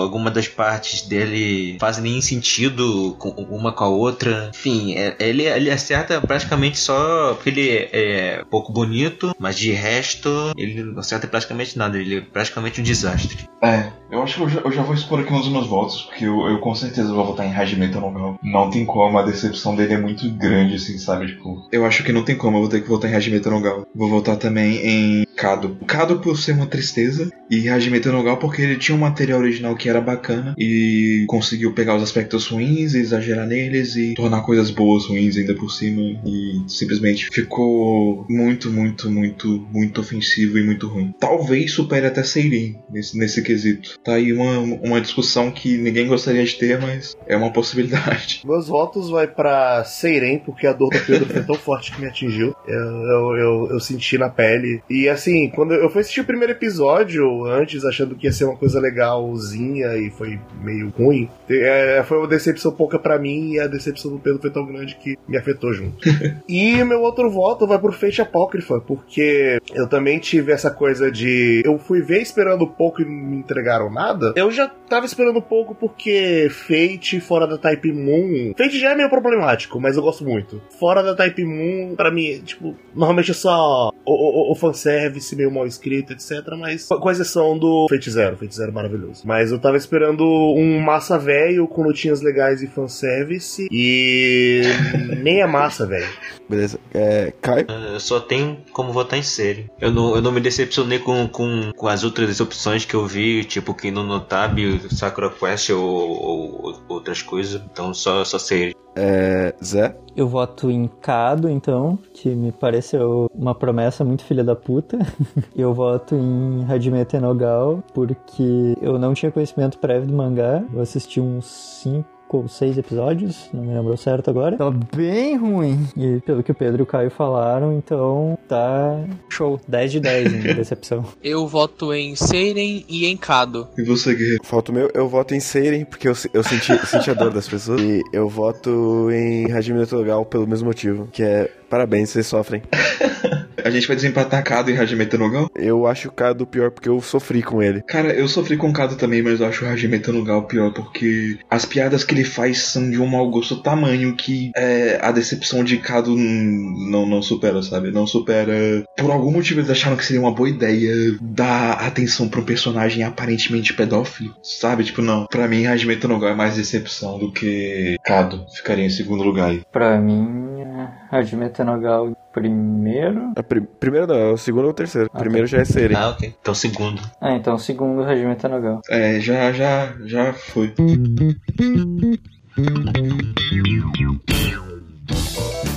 [SPEAKER 7] algumas das partes dele fazem nem sentido com uma com a outra. Enfim, é, ele, ele acerta praticamente praticamente só porque ele é pouco bonito, mas de resto ele não acerta praticamente nada, ele é praticamente um desastre.
[SPEAKER 2] É, eu acho que eu já, eu já vou expor aqui dos meus votos, porque eu, eu com certeza vou votar em Hajimeta no Gal. Não tem como, a decepção dele é muito grande, assim, sabe? Tipo, eu acho que não tem como, eu vou ter que votar em Hajimeta no Gal. Vou votar também em Kado. Kado por ser uma tristeza, e Hajimeta no Gal porque ele tinha um material original que era bacana, e conseguiu pegar os aspectos ruins exagerar neles, e tornar coisas boas ruins ainda por cima, e simplesmente ficou muito, muito, muito, muito ofensivo e muito ruim. Talvez supere até Seirin nesse, nesse quesito. Tá aí uma, uma discussão que ninguém gostaria de ter, mas é uma possibilidade.
[SPEAKER 1] Meus votos vai pra Seiren, porque a dor do Pedro foi tão forte que me atingiu. Eu, eu, eu, eu senti na pele. E assim, quando eu fui assistir o primeiro episódio, antes achando que ia ser uma coisa legalzinha e foi meio ruim, é, foi uma decepção pouca pra mim e a decepção do Pedro foi tão grande que me afetou junto. e meu outro voto vai pro Fate Apócrifa, porque eu também tive essa coisa de. Eu fui ver esperando pouco e não me entregaram nada. Eu já tava esperando pouco porque Fate fora da Type Moon. Fate já é meio problemático, mas eu gosto muito. Fora da Type Moon, pra mim, tipo, normalmente é só o, o, o fanservice meio mal escrito, etc. Mas com exceção do Fate Zero. Fate Zero é maravilhoso. Mas eu tava esperando um massa velho com lutinhas legais e fanservice. E nem é massa, velho.
[SPEAKER 4] Beleza. É, Caio?
[SPEAKER 7] Eu só tenho como votar em série. Eu não, eu não me decepcionei com, com, com as outras opções que eu vi, tipo Kino no Tab, Sakura Quest ou, ou, ou outras coisas. Então só, só série.
[SPEAKER 4] É, Zé?
[SPEAKER 6] Eu voto em Kado, então, que me pareceu uma promessa muito filha da puta. eu voto em Hajime Tenogal, porque eu não tinha conhecimento prévio do mangá. Eu assisti uns 5 ou 6 episódios, não me lembro certo agora. Tava bem ruim. E pelo que o Pedro e o Caio falaram, então tá show. 10 de 10 em decepção.
[SPEAKER 5] Eu voto em Seiren e em Kado.
[SPEAKER 2] E você, Guerreiro?
[SPEAKER 4] Falta o meu, eu voto em Seiren, porque eu, eu senti, senti a dor das pessoas. E eu voto em Hajime Togal pelo mesmo motivo, que é parabéns, vocês sofrem.
[SPEAKER 2] A gente vai desempatar Kado e Hajime Tanogal?
[SPEAKER 4] Eu acho o Kado pior porque eu sofri com ele.
[SPEAKER 2] Cara, eu sofri com o Kado também, mas eu acho o Hajime Tanogal pior porque as piadas que ele faz são de um mau gosto tamanho que é, a decepção de Kado não, não supera, sabe? Não supera. Por algum motivo eles acharam que seria uma boa ideia dar atenção pra um personagem aparentemente pedófilo, sabe? Tipo, não. Pra mim, Hajime Tanogal é mais decepção do que Kado ficaria em segundo lugar aí.
[SPEAKER 6] Pra mim, é Hajime Tenogal primeiro.
[SPEAKER 4] A pri- primeiro não, é o segundo ou o terceiro. primeiro já é Seiren.
[SPEAKER 7] Ah, ok. Então segundo.
[SPEAKER 6] Ah, então segundo Hajime Tenogal.
[SPEAKER 2] É, já, já, já foi.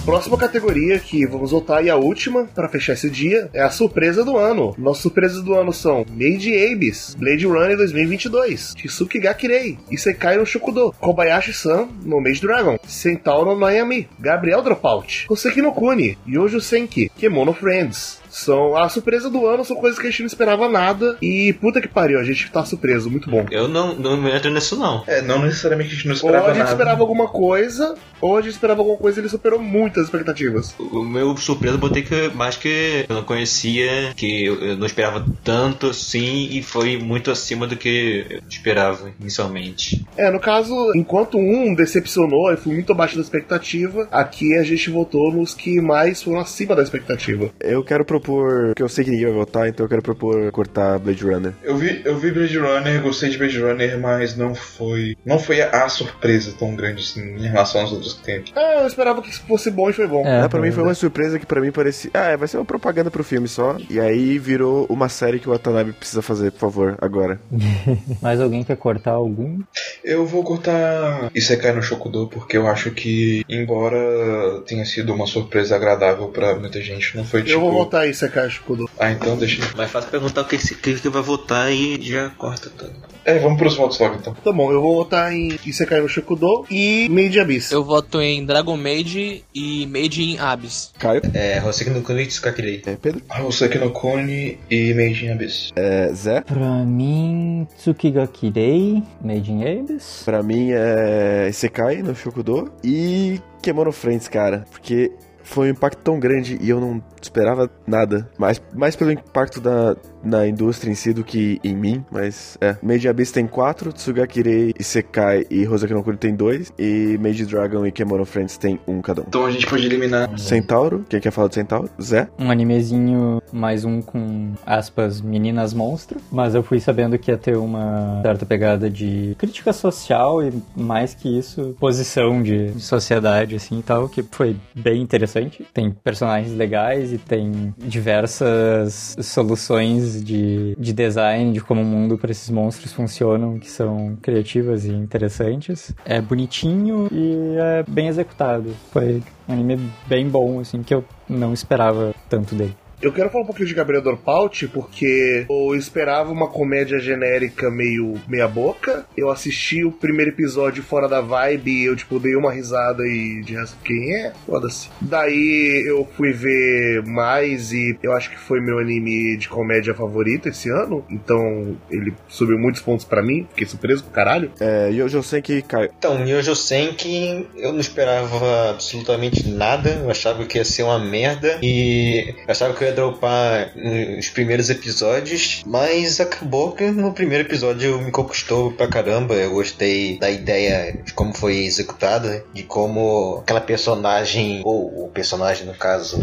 [SPEAKER 1] Próxima categoria que vamos voltar e a última para fechar esse dia é a surpresa do ano. Nossas surpresas do ano são Made Abyss, Blade Runner 2022, Shisuke Gakirei, Isekai no Shokudo, Kobayashi-san no Mage Dragon, Centauro no Nayami, Gabriel Dropout, Hoseki no Kuni, Yojo Senki, Kemono Friends. São a surpresa do ano, são coisas que a gente não esperava nada. E puta que pariu, a gente tá surpreso, muito bom.
[SPEAKER 7] Eu não, não me entro nisso, não.
[SPEAKER 2] É, não necessariamente a gente não
[SPEAKER 1] Ou
[SPEAKER 2] esperava
[SPEAKER 1] a gente
[SPEAKER 2] nada.
[SPEAKER 1] esperava alguma coisa, ou a gente esperava alguma coisa e ele superou muitas expectativas.
[SPEAKER 7] O meu surpresa eu botei que mais que eu não conhecia, que eu, eu não esperava tanto assim, e foi muito acima do que eu esperava inicialmente.
[SPEAKER 1] É, no caso, enquanto um decepcionou e foi muito abaixo da expectativa, aqui a gente votou nos que mais foram acima da expectativa.
[SPEAKER 4] Eu quero propor, que eu sei que ninguém vai votar, então eu quero propor cortar Blade Runner.
[SPEAKER 2] Eu vi, eu vi Blade Runner, gostei de Blade Runner, mas não foi. Não foi a surpresa tão grande assim em relação aos outros que tem aqui.
[SPEAKER 1] É, eu esperava que fosse bom e foi bom.
[SPEAKER 6] É,
[SPEAKER 4] Ah, pra mim foi uma surpresa que pra mim parecia. Ah, é, vai ser uma propaganda pro filme só. E aí virou uma série que o Watanabe precisa fazer, por favor, agora.
[SPEAKER 6] Mais alguém quer cortar algum?
[SPEAKER 2] Eu vou cortar Isekai no Shokudo, porque eu acho que, embora tenha sido uma surpresa agradável pra muita gente, não foi tipo.
[SPEAKER 1] Eu vou votar aí, Sekai Shukudo.
[SPEAKER 2] Ah, então deixa.
[SPEAKER 7] Mais fácil perguntar o que, se- que, que vai votar e já corta tudo.
[SPEAKER 2] É, vamos pros votos logo então.
[SPEAKER 1] Tá bom, eu vou votar em Isekai no Shukudo e Made Abyss.
[SPEAKER 5] Eu voto em Dragon Maid e Made in Abyss.
[SPEAKER 4] Caio?
[SPEAKER 7] É, Hoseki no Kuni Tsukakirei.
[SPEAKER 4] É, Pedro?
[SPEAKER 2] Hoseki no Kone e Made in Abyss.
[SPEAKER 4] É, Zé?
[SPEAKER 6] Pra mim, Tsukigakirei, Made in Abyss.
[SPEAKER 4] Pra mim é Isekai no Shokudo e Kemono Friends, cara. Porque foi um impacto tão grande e eu não esperava nada. Mais, mais pelo impacto da, na indústria em si do que em mim, mas é. Made Abyss tem quatro, Tsugakirei, Isekai e Rosaki no Kuri tem dois, e Made Dragon e Kemono Friends tem um cada um.
[SPEAKER 2] Então a gente pode eliminar.
[SPEAKER 4] Centauro, quem quer falar do Centauro? Zé?
[SPEAKER 6] Um animezinho, mais um com, aspas, meninas monstro. Mas eu fui sabendo que ia ter uma certa pegada de crítica social e, mais que isso, posição de sociedade, assim, e tal, que foi bem interessante. Tem personagens legais e tem diversas soluções de, de design, de como o mundo para esses monstros funcionam, que são criativas e interessantes. É bonitinho e é bem executado. Foi um anime bem bom, assim, que eu não esperava tanto dele.
[SPEAKER 1] Eu quero falar um pouquinho de Gabriel Dorpaut, porque eu esperava uma comédia genérica meio meia boca. Eu assisti o primeiro episódio fora da vibe e eu, tipo, dei uma risada e de resto, quem é? Foda-se. Daí eu fui ver mais e eu acho que foi meu anime de comédia favorito esse ano. Então ele subiu muitos pontos pra mim. Fiquei surpreso pro caralho.
[SPEAKER 4] É, Yojo Senki caiu.
[SPEAKER 7] Então, Nyojo Senki, eu não esperava absolutamente nada. Eu achava que ia ser uma merda. E eu achava que ia dropar nos primeiros episódios. Mas acabou que no primeiro episódio me conquistou pra caramba. Eu gostei da ideia de como foi executada, de como aquela personagem, ou o personagem no caso,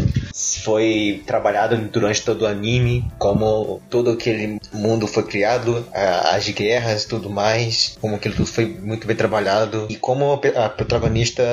[SPEAKER 7] foi trabalhado durante todo o anime, como todo aquele mundo foi criado, as guerras e tudo mais, como aquilo tudo foi muito bem trabalhado e como a protagonista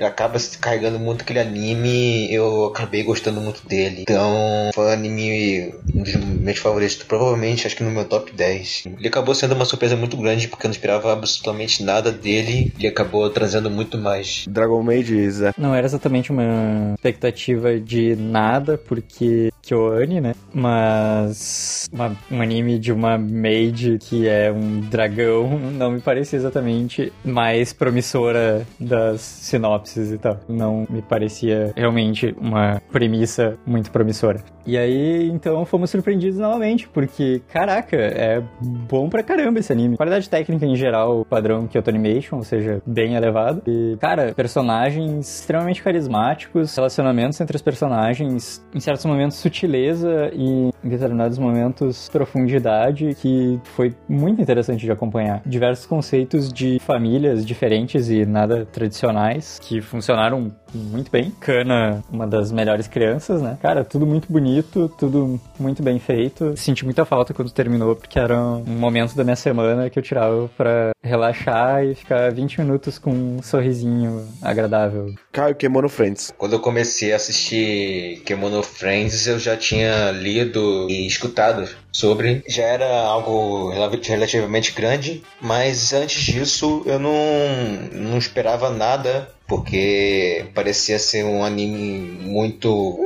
[SPEAKER 7] acaba se carregando muito aquele anime, eu acabei gostando muito dele. Então, foi um anime um dos meus favoritos, provavelmente acho que no meu top 10. Ele acabou sendo uma surpresa muito grande porque eu não esperava absolutamente nada dele e acabou trazendo muito mais.
[SPEAKER 4] Dragon Maid, Zé.
[SPEAKER 6] Não era exatamente uma expectativa de nada, porque Kyoane, né? Mas uma- um anime de uma maid que é um dragão não me parecia exatamente mais promissora das sinopses e tal. Não me parecia realmente uma premissa muito promissora. E aí, então, fomos surpreendidos novamente, porque, caraca, é bom pra caramba esse anime. Qualidade técnica em geral, padrão Kyoto Animation, ou seja, bem elevado. E, cara, personagens extremamente carismáticos, relacionamentos entre os personagens, em certos momentos, sutileza e, em determinados momentos, profundidade, que foi muito interessante de acompanhar. Diversos conceitos de famílias diferentes e nada tradicionais, que funcionaram muito bem. Kana, uma das melhores crianças, né? Cara, tudo muito bonito, tudo muito bem feito. Senti muita falta quando terminou, porque era um momento da minha semana que eu tirava pra relaxar e ficar 20 minutos com um sorrisinho agradável.
[SPEAKER 4] Caio Kemono Friends.
[SPEAKER 7] Quando eu comecei a assistir Kemono Friends, eu já tinha lido e escutado sobre. Já era algo rela- relativamente grande, mas antes disso eu não, não esperava nada, porque parecia ser um anime muito.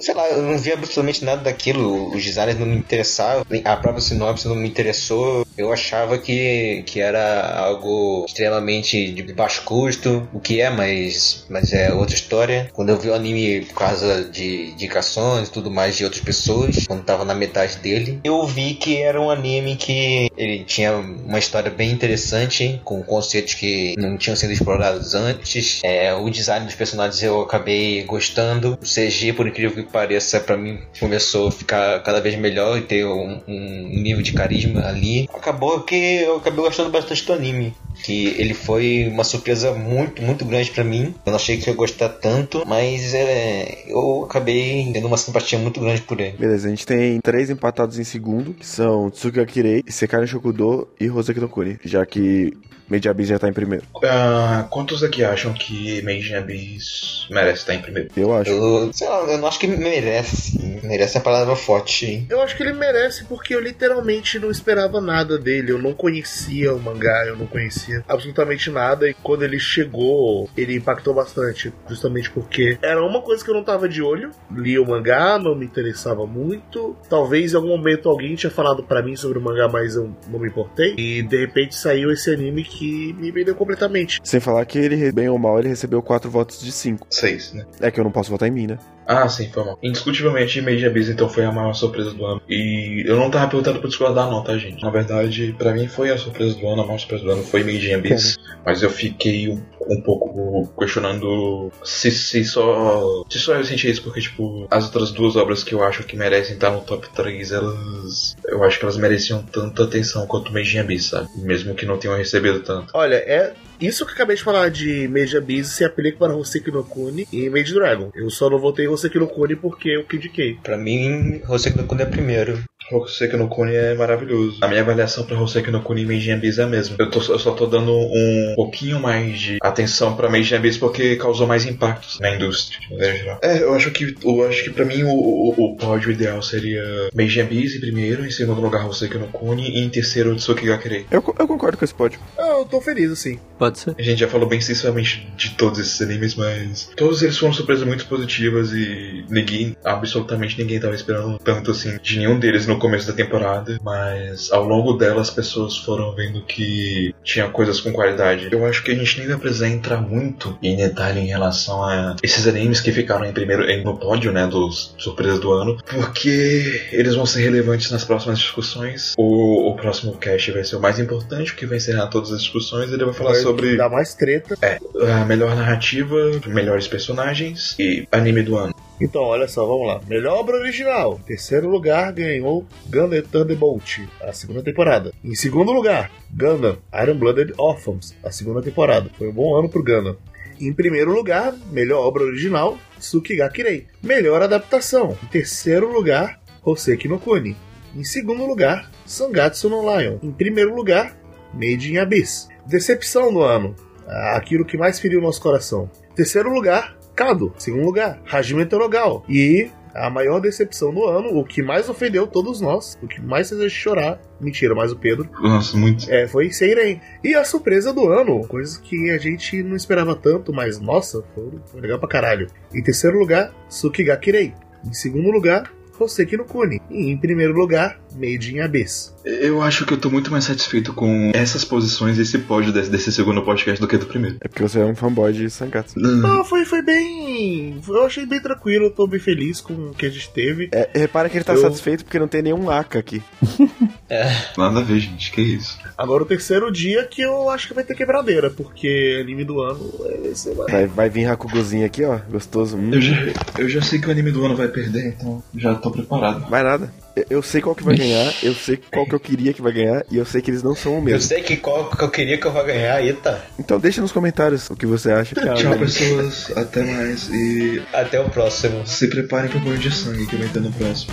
[SPEAKER 7] Sei lá, eu não via absolutamente nada daquilo. Os designs não me interessavam, a própria sinopse não me interessou. Eu achava que, que era algo extremamente de baixo custo, o que é, mas, mas é outra história. Quando eu vi o anime por causa de indicações e tudo mais de outras pessoas, quando tava na metade dele, eu vi que era um anime que ele tinha uma história bem interessante, com conceitos que não tinham sido explorados antes. É, o design dos personagens eu acabei gostando. O CG, por incrível que pareça, pra mim começou a ficar cada vez melhor e ter um, um nível de carisma ali. Acabou que eu acabei gostando bastante do anime. Que ele foi uma surpresa muito, muito grande pra mim. Eu não achei que eu ia gostar tanto, mas é, eu acabei tendo uma simpatia muito grande por ele.
[SPEAKER 4] Beleza, a gente tem três empatados em segundo, que são Tsugakirei, Sekai no Shokudo e Roseki no Kuni, já que Made Abyss já tá em primeiro.
[SPEAKER 2] Ah, quantos aqui acham que in Abyss merece estar em primeiro?
[SPEAKER 4] Eu acho.
[SPEAKER 7] Eu, sei lá, eu não acho que merece. Merece a palavra forte. hein?
[SPEAKER 1] Eu acho que ele merece porque eu literalmente não esperava nada dele. Eu não conhecia o mangá, eu não conhecia absolutamente nada. E quando ele chegou, ele impactou bastante. Justamente porque era uma coisa que eu não tava de olho. Li o mangá, não me interessava muito. Talvez em algum momento alguém tinha falado pra mim sobre o mangá, mas eu não me importei. E de repente saiu esse anime que me vendeu completamente.
[SPEAKER 4] Sem falar que ele, bem ou mal, ele recebeu quatro votos de cinco.
[SPEAKER 2] Seis, né?
[SPEAKER 4] É que eu não posso votar em mim, né?
[SPEAKER 2] Ah, sim, foi mal. Indiscutivelmente, Made Abyss então foi a maior surpresa do ano. E eu não tava perguntando pra discordar, não, tá, gente? Na verdade, pra mim foi a surpresa do ano, a maior surpresa do ano foi Made Abyss. Mas eu fiquei um, um pouco questionando se, se só. Se só eu senti isso, porque, tipo, as outras duas obras que eu acho que merecem estar no top 3, elas. Eu acho que elas mereciam tanta atenção quanto Made Abyss, sabe? Mesmo que não tenham recebido tanto.
[SPEAKER 1] Olha, é. Isso que eu acabei de falar de in Abyss se aplica para Hoseki no Kuni e Made Dragon. Eu só não votei Hoseki no Kuni porque eu que indiquei.
[SPEAKER 7] Pra mim, Hoseki no Kuni é primeiro.
[SPEAKER 2] Hoseki no Kuni é maravilhoso. A minha avaliação pra Hoseki no Kuni e in Abyss é a mesma. Eu, tô, eu só tô dando um pouquinho mais de atenção pra Made in Abyss porque causou mais impactos na indústria, de maneira geral. É, eu acho que, eu acho que pra mim o, o, o pódio ideal seria in Abyss em primeiro, em segundo lugar Hoseki no Kuni e em terceiro Tsukigakure.
[SPEAKER 4] Eu, co- eu concordo com esse pódio.
[SPEAKER 1] Eu tô feliz, assim.
[SPEAKER 6] Pode ser.
[SPEAKER 2] A gente já falou bem sinceramente de todos esses animes, mas todos eles foram surpresas muito positivas e ninguém, absolutamente ninguém tava esperando tanto assim de nenhum deles no começo da temporada, mas ao longo dela as pessoas foram vendo que tinha coisas com qualidade. Eu acho que a gente nem vai precisar entrar muito em detalhe em relação a esses animes que ficaram em primeiro em- no pódio, né, dos surpresas do ano, porque eles vão ser relevantes nas próximas discussões. O, o próximo cast vai ser o mais importante, que vai encerrar todas as discussões, ele vai falar
[SPEAKER 1] Vai
[SPEAKER 2] sobre
[SPEAKER 1] dar mais treta.
[SPEAKER 2] a melhor narrativa, melhores personagens e anime do ano.
[SPEAKER 1] Então, olha só, vamos lá. Melhor obra original. Em terceiro lugar ganhou Gundam Thunderbolt, a segunda temporada. Em segundo lugar, Gundam Iron Blooded Orphans, a segunda temporada. Foi um bom ano pro Gundam. Em primeiro lugar, melhor obra original, Tsukigakirei. Melhor adaptação. Em terceiro lugar, Hoseki no Kuni. Em segundo lugar, Sangatsu no Lion. Em primeiro lugar, Made in Abyss. Decepção do ano. Ah, Aquilo que mais feriu nosso coração. Terceiro lugar, Kado. Segundo lugar, Hajime Torogal. E a maior decepção do ano, o que mais ofendeu todos nós, o que mais fez a gente chorar, mentira, mais o Pedro,
[SPEAKER 2] Nossa, muito.
[SPEAKER 1] é, foi Seiren. E a surpresa do ano, coisa que a gente não esperava tanto, mas nossa, foi, foi legal pra caralho. Em terceiro lugar, Tsukigakirei. Em segundo lugar, Hoseki no Kuni. E em primeiro lugar, Made in Abyss.
[SPEAKER 2] Eu acho que eu tô muito mais satisfeito com essas posições desse pódio desse, desse segundo podcast do que do primeiro.
[SPEAKER 4] É porque você é um fanboy de Sangatsu.
[SPEAKER 1] Não, foi, foi bem. Eu achei bem tranquilo, eu tô bem feliz com o que a gente teve.
[SPEAKER 4] É, repara que ele tá
[SPEAKER 1] Eu-
[SPEAKER 4] satisfeito porque não tem nenhum Aka aqui.
[SPEAKER 2] Nada a ver, gente, que isso.
[SPEAKER 1] Agora o terceiro dia que eu acho que vai ter quebradeira, porque anime do ano é esse, vai.
[SPEAKER 4] Vai, vai vir Hakugozinho aqui, ó. Gostoso. Hum.
[SPEAKER 2] Eu já, eu já sei que o anime do ano vai perder, então já tô preparado.
[SPEAKER 4] Vai nada. Eu- Eu sei qual que vai ganhar, eu sei qual que eu queria que vai ganhar e eu sei que eles não são o
[SPEAKER 7] Eu
[SPEAKER 4] mesmo.
[SPEAKER 7] sei que qual que eu queria que eu vá ganhar, eita.
[SPEAKER 4] Então deixa nos comentários o que você acha.
[SPEAKER 2] Tchau, pessoas. Até mais. E
[SPEAKER 7] Até o próximo.
[SPEAKER 2] se preparem pro banho de sangue que vai ter no próximo.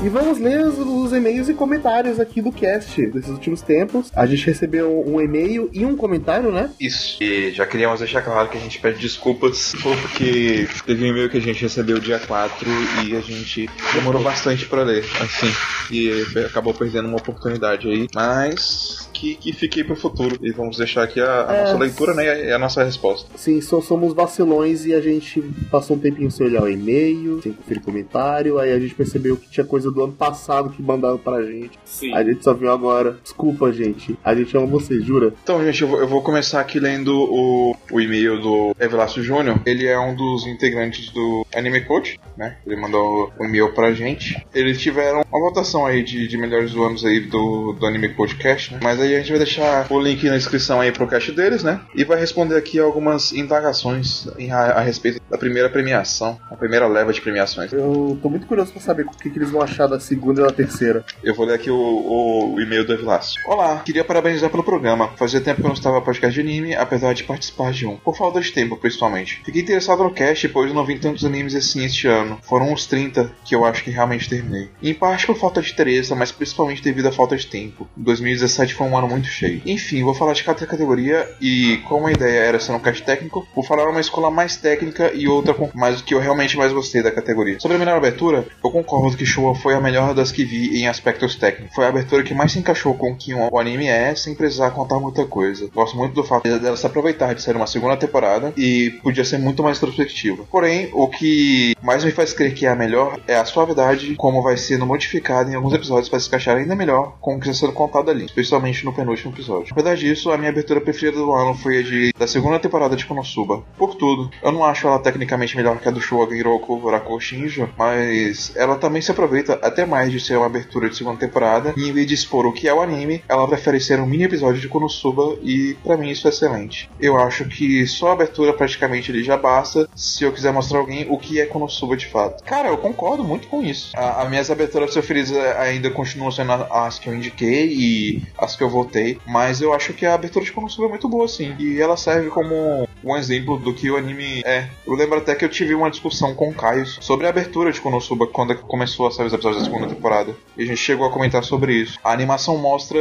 [SPEAKER 1] E vamos ler os, os e-mails e comentários aqui do cast desses últimos tempos. A gente recebeu um e-mail e um comentário, né?
[SPEAKER 2] Isso. E já queríamos deixar claro que a gente pede desculpas porque teve um e-mail que a gente recebeu dia 4 e a gente demorou bastante pra ler, assim. E acabou perdendo uma oportunidade aí. Mas que, que fique aí pro futuro. E vamos deixar aqui a, a
[SPEAKER 1] É.
[SPEAKER 2] nossa leitura né, e a, e a nossa resposta.
[SPEAKER 1] Sim, só somos vacilões e a gente passou um tempinho sem olhar o e-mail, sem conferir comentário. Aí a gente percebeu que tinha coisa do ano passado que mandaram pra gente.
[SPEAKER 8] Sim.
[SPEAKER 1] A gente só viu agora. Desculpa, gente. A gente ama vocês, jura?
[SPEAKER 2] Então, gente, eu vou, eu vou começar aqui lendo o, o e-mail do Evelácio Júnior. Ele é um dos integrantes do Anime Coach, né? Ele mandou um e-mail pra gente. Eles tiveram uma votação aí de, de melhores do anos aí do, do Anime Podcast, né? Mas aí a gente vai deixar o link na descrição aí pro cast deles, né? E vai responder aqui algumas indagações em, a, a respeito da primeira premiação, a primeira leva de premiações.
[SPEAKER 1] Eu tô muito curioso pra saber o que, que eles vão achar da segunda e da terceira.
[SPEAKER 2] Eu vou ler aqui o, o- o e-mail do Evilácio. Olá, queria parabenizar pelo programa. Fazia tempo que eu não estava podcast de anime, apesar de participar de um. Por falta de tempo, principalmente. Fiquei interessado no cast, pois não vi tantos animes assim este ano. Foram uns 30 que eu acho que realmente terminei. Em parte por falta de interesse, mas principalmente devido à falta de tempo. 2017 foi um ano muito cheio. Enfim, vou falar de cada categoria e, como a ideia era ser um cast técnico, vou falar uma escola mais técnica e outra com mais o que eu realmente mais gostei da categoria. Sobre a melhor abertura, eu concordo que Showa foi a melhor das que vi em aspectos técnicos. Foi a abertura que mais se encaixou com o que o anime é, sem precisar contar muita coisa. Gosto muito do fato dela se aproveitar de ser uma segunda temporada e podia ser muito mais introspectiva. Porém, o que mais me faz crer que é a melhor é a suavidade, como vai sendo modificada em alguns episódios para se encaixar ainda melhor com o que está sendo contado ali, especialmente no penúltimo episódio. Apesar disso, a minha abertura preferida do ano foi a de, da segunda temporada de Konosuba. Por tudo. Eu não acho ela tecnicamente melhor que a do Showa Hiroku Raku Shinjo, mas ela também se aproveita até mais de ser uma abertura de segunda temporada, e em vez de expor o que é o anime, ela prefere ser um mini episódio de Konosuba, e para mim isso é excelente. Eu acho que só a abertura praticamente ele já basta se eu quiser mostrar alguém o que é Konosuba de fato. Cara, eu concordo muito com isso. A, as minhas aberturas preferidas ainda continuam sendo as que eu indiquei e as que eu votei, mas eu acho que a abertura de Konosuba é muito boa sim, e ela serve como um exemplo do que o anime é. Eu lembro até que eu tive uma discussão com o Caio sobre a abertura de Konosuba quando começou a sair os episódios da segunda temporada. E a gente chegou a comentar sobre isso. A animação mostra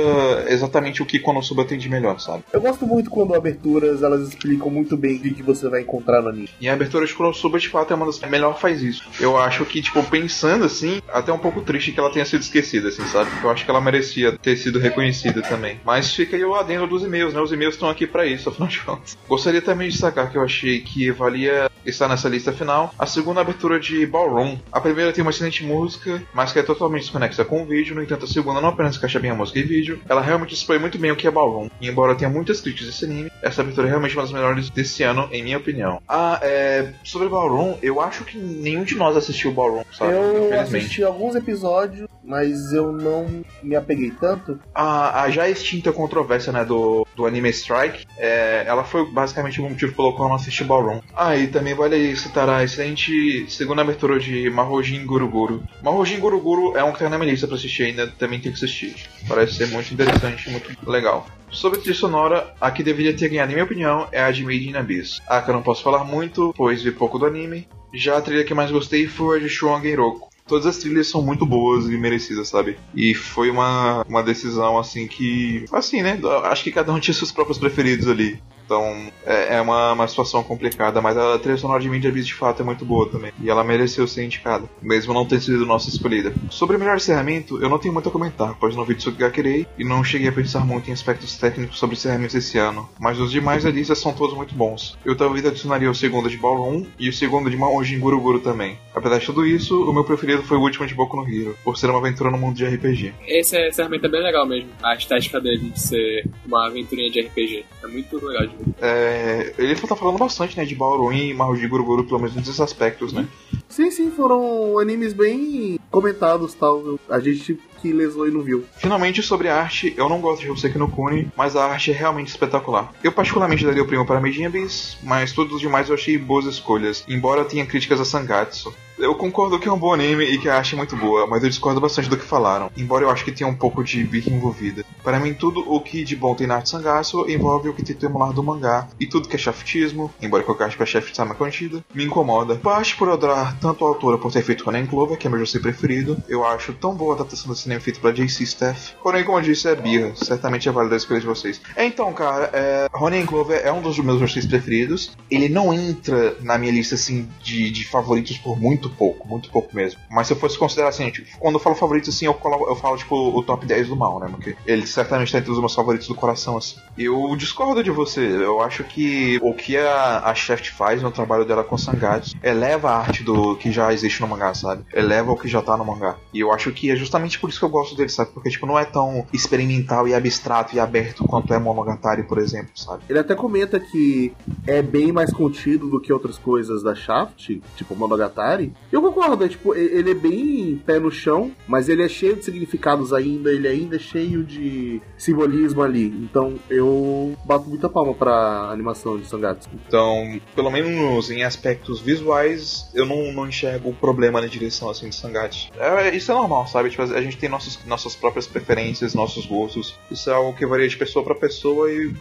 [SPEAKER 2] exatamente o que Konosuba tem de melhor, sabe?
[SPEAKER 1] Eu gosto muito quando aberturas elas explicam muito bem o que você vai encontrar no anime.
[SPEAKER 2] E a abertura de Konosuba, de fato, é uma das melhor faz isso. Eu acho que, tipo, pensando assim, até um pouco triste que ela tenha sido esquecida, assim, sabe? Eu acho que ela merecia ter sido reconhecida também. Mas fica aí o adendo dos e-mails, né? Os e-mails estão aqui para isso, afinal de contas. Gostaria também de destacar que eu achei que valia estar nessa lista final a segunda abertura de Ballroom. A primeira tem uma excelente música, mas que é totalmente desconexa com o vídeo. No entanto, a segunda não apenas encaixa bem a música e vídeo, ela realmente expõe muito bem o que é Ballroom. E embora tenha muitas críticas desse anime, essa abertura é realmente uma das melhores desse ano, em minha opinião. Ah, é. Sobre Ballroom, eu acho que nenhum de nós assistiu Ballroom, sabe?
[SPEAKER 1] Eu assisti alguns episódios, mas eu não me apeguei tanto.
[SPEAKER 2] A, a já extinta controvérsia, né, do, do anime Strike, é, ela foi basicamente o motivo pelo qual eu não assisti Ballroom. Ah, e também vale citar a excelente segunda abertura de Mahojin Guruguru. Mahojin Guruguru é um que tá na minha lista pra assistir ainda, também tem que assistir. Parece ser muito interessante, muito legal. Sobre a trilha sonora, a que deveria ter ganhado, em minha opinião, é a de Made in Abyss. A que eu não posso falar muito, pois vi pouco do anime. Já a trilha que mais gostei foi a de Genroku. Todas as trilhas são muito boas e merecidas, sabe? E foi uma, uma decisão assim que. Assim, né? Acho que cada um tinha seus próprios preferidos ali. Então é, é uma, uma situação complicada, mas a trilha sonora de Beast de fato é muito boa também. E ela mereceu ser indicada, mesmo não ter sido nossa escolhida. Sobre o melhor encerramento, eu não tenho muito a comentar, pois não vi Tsukigakirei e não cheguei a pensar muito em aspectos técnicos sobre encerramentos esse ano. Mas os demais da lista são todos muito bons. Eu talvez adicionaria o segundo de Ballroom e o segundo de Maojin Guruguru também. Apesar de tudo isso, o meu preferido foi o último de Boku no Hero, por ser uma aventura no mundo de RPG.
[SPEAKER 5] Esse encerramento é bem legal mesmo, a estética dele de ser uma aventurinha de RPG. É muito legal de.
[SPEAKER 2] É, ele tá falando bastante, né, de Ballroom e Mahou Guruguru, pelo menos nesses aspectos, né?
[SPEAKER 1] Sim, sim, foram animes bem comentados, tal. A gente que lesou e não viu.
[SPEAKER 2] Finalmente, sobre a arte, eu não gosto de Hoseki no Kuni, mas a arte é realmente espetacular. Eu particularmente daria o prêmio para Medinha Bis, mas todos os demais eu achei boas escolhas, embora tenha críticas a Sangatsu. Eu concordo que é um bom anime e que a arte é muito boa, mas eu discordo bastante do que falaram, embora eu acho que tenha um pouco de birra envolvida. Para mim, tudo o que de bom tem na arte Sangatsu envolve o que tenta emular do mangá, e tudo que é shaftismo, embora eu ache que a chefe sama contida, me incomoda. Parte por adorar tanto a autora por ter feito Conan Clover, que é meu Josei preferido, eu acho tão boa a adaptação do cinema feito pela JC Staff. Porém, como eu disse, é birra, certamente é válida a escolha de vocês. Então, cara, é... Ronin Clover é um dos meus Joseis preferidos. Ele não entra na minha lista, assim, de, de favoritos por muito muito pouco, muito pouco mesmo. Mas se eu fosse considerar assim, tipo, quando eu falo favoritos assim, eu, colo, eu falo tipo o top 10 do mal, né? Porque ele certamente tá entre os meus favoritos do coração, assim. Eu discordo de você. Eu acho que o que a, a Chef faz no trabalho dela com Sangatsu eleva a arte do que já existe no mangá, sabe? Eleva o que já tá no mangá. E eu acho que é justamente por isso que eu gosto dele, sabe? Porque, tipo, não é tão experimental e abstrato e aberto quanto é Monogatari, por exemplo, sabe?
[SPEAKER 1] Ele até comenta que é bem mais contido do que outras coisas da Shaft, tipo Monogatari, eu concordo, é, tipo, ele é bem pé no chão, mas ele é cheio de significados ainda, ele ainda é cheio de simbolismo ali. Então eu bato muita palma pra animação de Sangatsu.
[SPEAKER 2] Então, pelo menos em aspectos visuais, eu não, não enxergo problema na direção assim de Sangatsu. É, isso é normal, sabe? Tipo, a gente tem nossos, nossas próprias preferências, nossos gostos. Isso é algo que varia de pessoa para pessoa e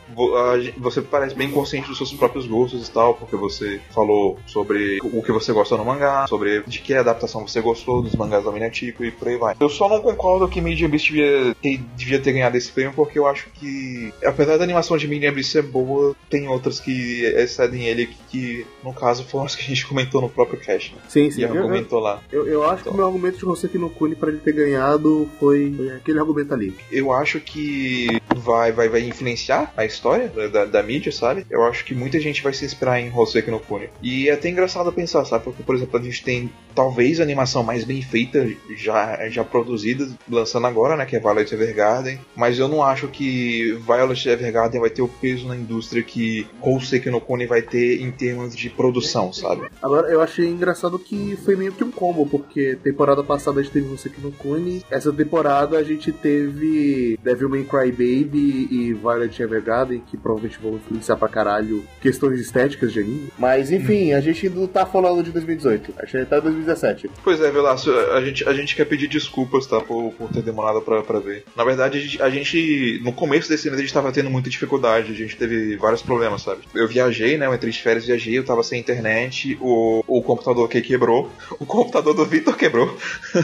[SPEAKER 2] você parece bem consciente dos seus próprios gostos e tal, porque você falou sobre o que você gosta no mangá, sobre sobre de que adaptação você gostou dos mangás da Minatico e por aí vai. Eu só não concordo que Medium Beast devia ter, devia ter ganhado esse prêmio porque eu acho que, apesar da animação de Medium Beast ser boa, tem outras que excedem ele que, que no caso, foram as que a gente comentou no próprio cast. Né?
[SPEAKER 1] Sim, sim.
[SPEAKER 2] E argumentou
[SPEAKER 1] eu,
[SPEAKER 2] lá.
[SPEAKER 1] Eu, eu acho então. que o meu argumento de Hoseki no Kuni pra ele ter ganhado foi, foi aquele argumento ali.
[SPEAKER 2] Eu acho que vai, vai, vai influenciar a história da, da, mídia, sabe? Eu acho que muita gente vai se inspirar em Hoseki no Kuni. E é até engraçado pensar, sabe? Porque, por exemplo, a gente tem talvez a animação mais bem feita já, já produzida, lançando agora, né? Que é Violet Evergarden. Mas eu não acho que Violet Evergarden vai ter o peso na indústria que Hoseki no Kuni vai ter em termos de produção, sabe?
[SPEAKER 1] Agora, eu achei engraçado que foi meio que um combo, porque temporada passada a gente teve Hoseki no Kuni, essa temporada a gente teve Devilman Crybaby e Violet Evergarden, que provavelmente vão influenciar pra caralho questões estéticas de anime. Mas enfim, a gente não tá falando de 2018, a gente tá em 2017.
[SPEAKER 2] Pois é, Velasco, a gente, a gente quer pedir desculpas, tá, por, por ter demorado pra, pra ver. Na verdade, a gente, a gente, no começo desse ano, a gente tava tendo muita dificuldade, a gente teve vários problemas, sabe? Eu viajei, né, eu entrei de férias, viajei, eu tava sem internet, o, o computador que quebrou, o computador do Vitor quebrou.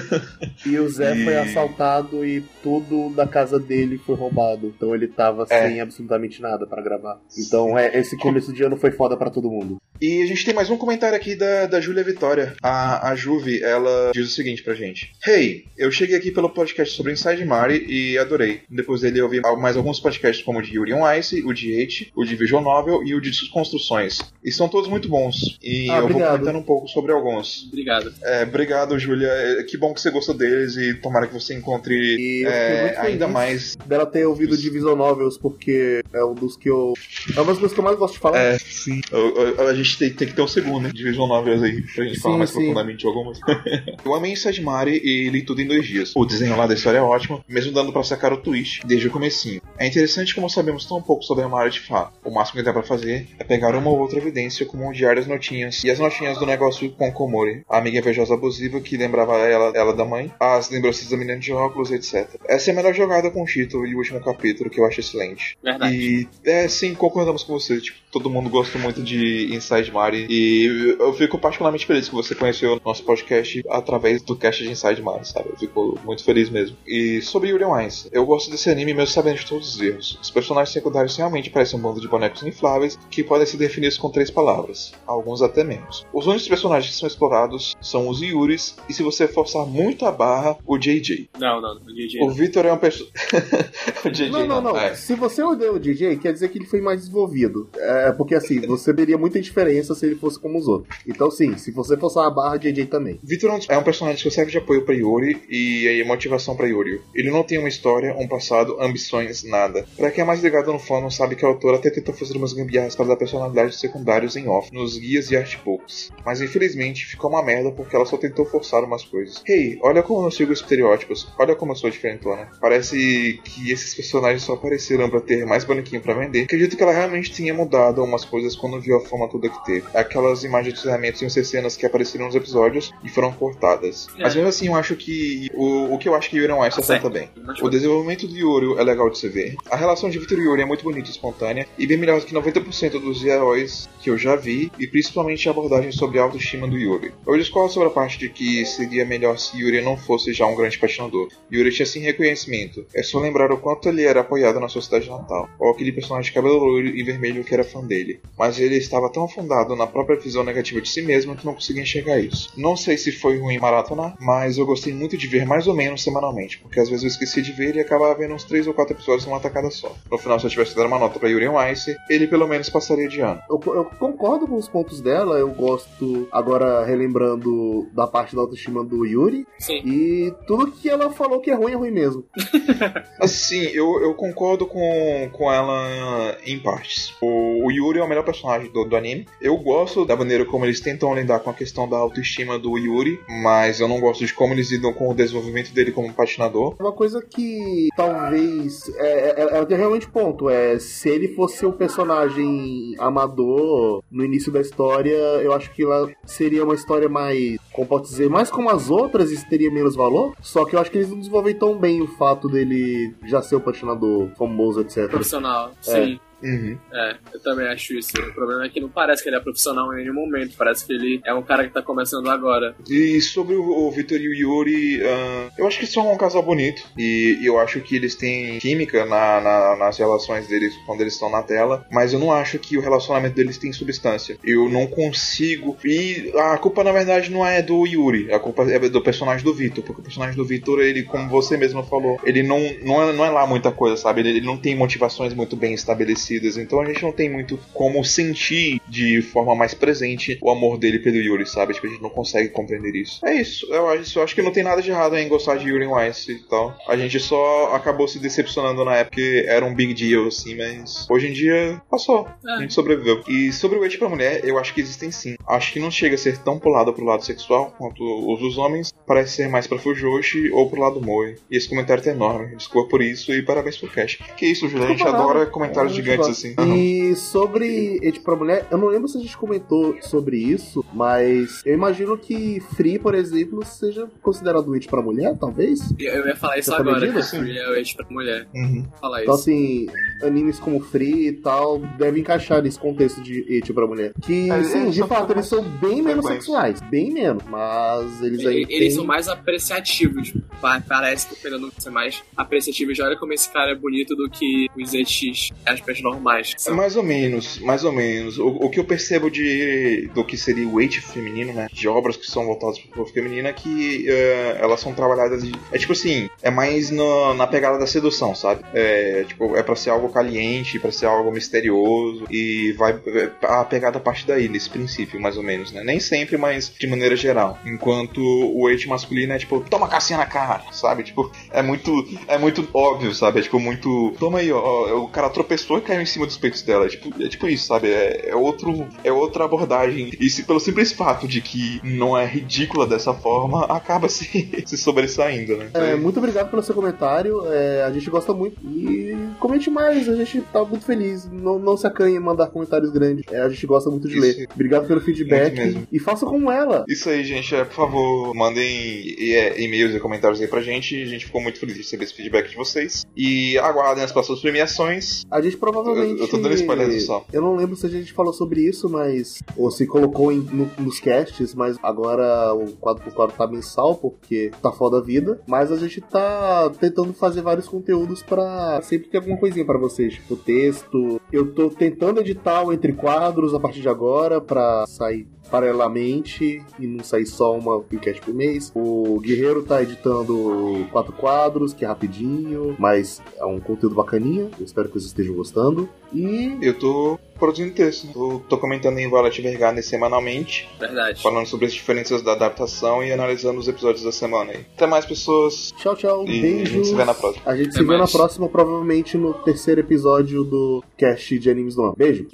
[SPEAKER 1] E o Zé
[SPEAKER 2] E-
[SPEAKER 1] foi assaltado e tudo da casa dele foi roubado. Então ele tava
[SPEAKER 2] É.
[SPEAKER 1] sem absolutamente nada pra gravar. Então é, esse começo de ano foi foda pra todo mundo.
[SPEAKER 2] E a gente tem mais um comentário aqui da, da Júlia Vitória. A, a Juve, ela diz o seguinte pra gente: Hey, eu cheguei aqui pelo podcast sobre Inside Mari e adorei. Depois dele eu ouvi mais alguns podcasts, como o de Yuri on Ice, o de H, o de Visual Novel e o de Desconstruções. E são todos muito bons. E
[SPEAKER 1] Ah,
[SPEAKER 2] eu vou
[SPEAKER 1] obrigado.
[SPEAKER 2] comentando um pouco sobre alguns.
[SPEAKER 8] Obrigado.
[SPEAKER 2] É, obrigado, Júlia. É, Que bom que você gostou deles e tomara que você encontre
[SPEAKER 1] E
[SPEAKER 2] é,
[SPEAKER 1] muito
[SPEAKER 2] ainda mais.
[SPEAKER 1] dela ter ouvido Division Novels, porque é um dos que eu. É uma das coisas que eu mais gosto de falar.
[SPEAKER 2] É, sim. A, a- a gente tem, tem que ter um segundo, né? De Visual Novels aí, pra gente
[SPEAKER 1] Sim,
[SPEAKER 2] falar mais. Profundamente algumas. eu amei Inside Mari e li tudo em dois dias. O desenho lá da história é ótimo, mesmo dando pra sacar o twist desde o comecinho. É interessante como sabemos tão pouco sobre a Mari de fato. O máximo que dá pra fazer é pegar uma ou outra evidência, como um diário das notinhas, e as notinhas do negócio com Komori, a amiga invejosa abusiva que lembrava ela, ela da mãe, as lembranças da menina de óculos, etc. Essa é a melhor jogada com o Cheeto e o último capítulo, que eu acho excelente.
[SPEAKER 8] Verdade.
[SPEAKER 2] E é sim, concordamos com você. Tipo, todo mundo gosta muito de Inside Mari. E eu fico particularmente feliz que você conheceu o nosso podcast através do cast de Inside Mari, sabe? Eu fico muito feliz mesmo. E sobre Yuri on Ice, eu gosto desse anime mesmo sabendo de todos os erros. Os personagens secundários realmente parecem um bando de bonecos infláveis que podem ser definidos com três palavras, alguns até menos. Os únicos personagens que são explorados são os Yuris, e se você forçar muito a barra, o JJ.
[SPEAKER 8] Não, não, o DJ.
[SPEAKER 2] O Victor é um perso... o JJ
[SPEAKER 1] Não, não, não.
[SPEAKER 2] É.
[SPEAKER 1] Se você odeia o DJ, quer dizer que ele foi mais desenvolvido. É porque assim, você veria muita diferença se ele fosse como os outros. Então, sim, se você forçar a barra, DJ também.
[SPEAKER 2] Victor é um personagem que serve de apoio pra Yuri e aí motivação pra Yuri. Ele não tem uma história, um passado, ambições, nada. Pra quem é mais ligado no fandom sabe que a autora até tentou fazer umas gambiarras para dar personalidades secundários em off, nos guias e artbooks. Mas infelizmente ficou uma merda porque ela só tentou forçar umas coisas. Hey, olha como eu não sigo estereótipos, olha como eu sou diferentona. Parece que esses personagens só apareceram pra ter mais bonequinho pra vender. Acredito que ela realmente tinha mudado umas coisas quando viu a forma toda que teve. Aquelas imagens de treinamentos ser cenas que apareceram nos episódios e foram cortadas.
[SPEAKER 8] É.
[SPEAKER 2] Mas mesmo assim, eu acho que. O, o que eu acho que Yuri
[SPEAKER 8] Tá
[SPEAKER 2] acerta
[SPEAKER 8] certo.
[SPEAKER 2] bem. O desenvolvimento do Yuri é legal de se ver. A relação de Victor e Yuri é muito bonita e espontânea, e bem melhor que 90% dos heróis que eu já vi, e principalmente a abordagem sobre a autoestima do Yuri. Eu discordo sobre a parte de que seria melhor se Yuri não fosse já um grande patinador. Yuri tinha sim reconhecimento. É só lembrar o quanto ele era apoiado na sua cidade natal, ou aquele personagem de cabelo loiro e vermelho que era fã dele. Mas ele estava tão afundado na própria visão negativa de si mesmo que não conseguia enxergar isso. Não sei se foi ruim maratonar, mas eu gostei muito de ver mais ou menos semanalmente, porque às vezes eu esqueci de ver e acabava vendo uns 3 ou 4 episódios numa tacada só. No final, se eu tivesse dado uma nota pra Yuri on Ice, ele pelo menos passaria de ano.
[SPEAKER 1] Eu, eu concordo com os pontos dela, eu gosto, agora relembrando da parte da autoestima do Yuri,
[SPEAKER 8] Sim.
[SPEAKER 1] e tudo que ela falou que é ruim, é ruim mesmo.
[SPEAKER 2] Assim, eu, eu concordo com, com ela em partes. O, o Yuri é o melhor personagem do, do anime. Eu gosto da maneira como eles tentam lidar com a questão da autoestima do Yuri, mas eu não gosto de como eles lidam com o desenvolvimento dele como patinador.
[SPEAKER 1] Uma coisa que talvez. É, é- ela tem realmente ponto. É se ele fosse um personagem amador no início da história, eu acho que ela seria uma história mais. Como pode dizer, mais como as outras e teria menos valor. Só que eu acho que eles não desenvolvem tão bem o fato dele já ser um patinador famoso, etc.
[SPEAKER 8] Profissional.
[SPEAKER 1] É.
[SPEAKER 8] Sim.
[SPEAKER 2] Uhum.
[SPEAKER 8] É, eu também acho isso. O problema é que não parece que ele é profissional em nenhum momento. Parece que ele é um cara que tá começando agora.
[SPEAKER 2] E sobre o, o Vitor e o Yuri, ah, eu acho que eles são um casal bonito. E eu acho que eles têm química na, na- nas relações deles quando eles estão na tela. Mas eu não acho que o relacionamento deles tem substância. Eu não consigo. E a culpa, na verdade, não é do Yuri. A culpa é do personagem do Vitor. Porque o personagem do Vitor, ele, como você mesmo falou, ele não, não, é, não é lá muita coisa, sabe? Ele, ele não tem motivações muito bem estabelecidas. Então a gente não tem muito como sentir de forma mais presente o amor dele pelo Yuri, sabe? Tipo, a gente não consegue compreender isso. É isso. Eu acho, eu acho que não tem nada de errado em gostar de Yuri Weiss e tal. A gente só acabou se decepcionando na época era um big deal, assim, mas hoje em dia passou. A gente sobreviveu. E sobre o hate pra mulher, eu acho que existem sim. Acho que não chega a ser tão pulado pro lado sexual quanto os dos homens. Parece ser mais pra Fujoshi ou pro lado Moe. E esse comentário tá enorme. Desculpa por isso e parabéns pro cast. Que isso, Julia? A gente adora comentários
[SPEAKER 1] É,
[SPEAKER 2] gigantes assim.
[SPEAKER 1] E sobre Hate pra mulher, eu não lembro se a gente comentou sobre isso, mas eu imagino que Free, por exemplo, seja considerado Hate pra mulher, talvez.
[SPEAKER 8] Eu ia falar isso
[SPEAKER 1] Você tá
[SPEAKER 8] agora, que
[SPEAKER 1] assim?
[SPEAKER 8] Free é o eixo pra mulher.
[SPEAKER 2] Uhum.
[SPEAKER 8] Falar
[SPEAKER 1] Então,
[SPEAKER 8] isso.
[SPEAKER 1] assim, animes como Free e tal devem encaixar nesse contexto de hate pra mulher. Que,
[SPEAKER 3] É,
[SPEAKER 1] sim,
[SPEAKER 3] eles
[SPEAKER 1] de fato, eles são bem menos sexuais. Bem menos. Mas eles aí.
[SPEAKER 8] Eles,
[SPEAKER 1] têm-
[SPEAKER 8] são mais apreciativos. Pa- Parece que pegando ser mais apreciativos. Já olha como esse cara é bonito do que os EX aspas normais.
[SPEAKER 2] É mais ou menos, mais ou menos. O, o que eu percebo de do que seria o hate feminino, né? De obras que são voltadas pro povo feminino é que eh, elas são trabalhadas de. É tipo assim, é mais no- na pegada da sedução, sabe? É tipo, é pra ser algo caliente, pra ser algo misterioso. E vai. A pegada parte daí, nesse princípio, mais ou menos, né? Nem sempre, mas de maneira geral. Enquanto o hate masculino é tipo, toma cassinha na cara, sabe? Tipo, é muito. É muito óbvio, sabe? É tipo muito. Toma aí, ó, O cara tropeçou e caiu em cima dos peitos dela. É tipo, é tipo isso, sabe? É, é outro. É outra abordagem. E se, pelo simples fato de que não é ridícula dessa forma, acaba se, se sobressaindo, né?
[SPEAKER 1] É, muito obrigado pelo seu comentário. é, a gente gosta muito. E comente mais, a gente tá muito feliz. Não, não se acanhe em mandar comentários grandes. é, a gente gosta muito de
[SPEAKER 2] Isso.
[SPEAKER 1] ler. Obrigado pelo feedback. E faça como ela.
[SPEAKER 2] Isso aí, gente. É, por favor, mandem é, e-mails e comentários aí pra gente. A gente ficou muito feliz de receber esse feedback de vocês. E aguardem as próximas premiações.
[SPEAKER 1] A gente provavelmente.
[SPEAKER 2] Eu- eu tô dando spoiler só.
[SPEAKER 1] Eu não lembro se a gente falou sobre isso, mas. Ou se colocou em- no- nos casts, mas agora o quadro por quadro tá mensal, porque tá foda a vida. Mas a gente tá tentando fazer vários conteúdos pra sempre ter alguma coisinha pra vocês. Tipo, texto. Eu tô tentando editar o Entre Quadros a partir de agora pra sair paralelamente e não sair só uma enquete por mês. O Guerreiro tá editando quatro quadros, que é rapidinho, mas é um conteúdo bacaninha. Eu espero que vocês estejam gostando. E.
[SPEAKER 2] Eu tô produzindo texto. Tô, tô comentando em Violet Vergarden semanalmente.
[SPEAKER 8] Verdade.
[SPEAKER 2] Falando sobre as diferenças da adaptação e analisando os episódios da semana aí. Até mais, pessoas.
[SPEAKER 1] Tchau, tchau.
[SPEAKER 2] E
[SPEAKER 1] beijos.
[SPEAKER 2] A gente se vê na próxima.
[SPEAKER 1] A gente
[SPEAKER 8] Até
[SPEAKER 1] se mais. vê na próxima, provavelmente no terceiro episódio do cast de animes do ano. Beijo.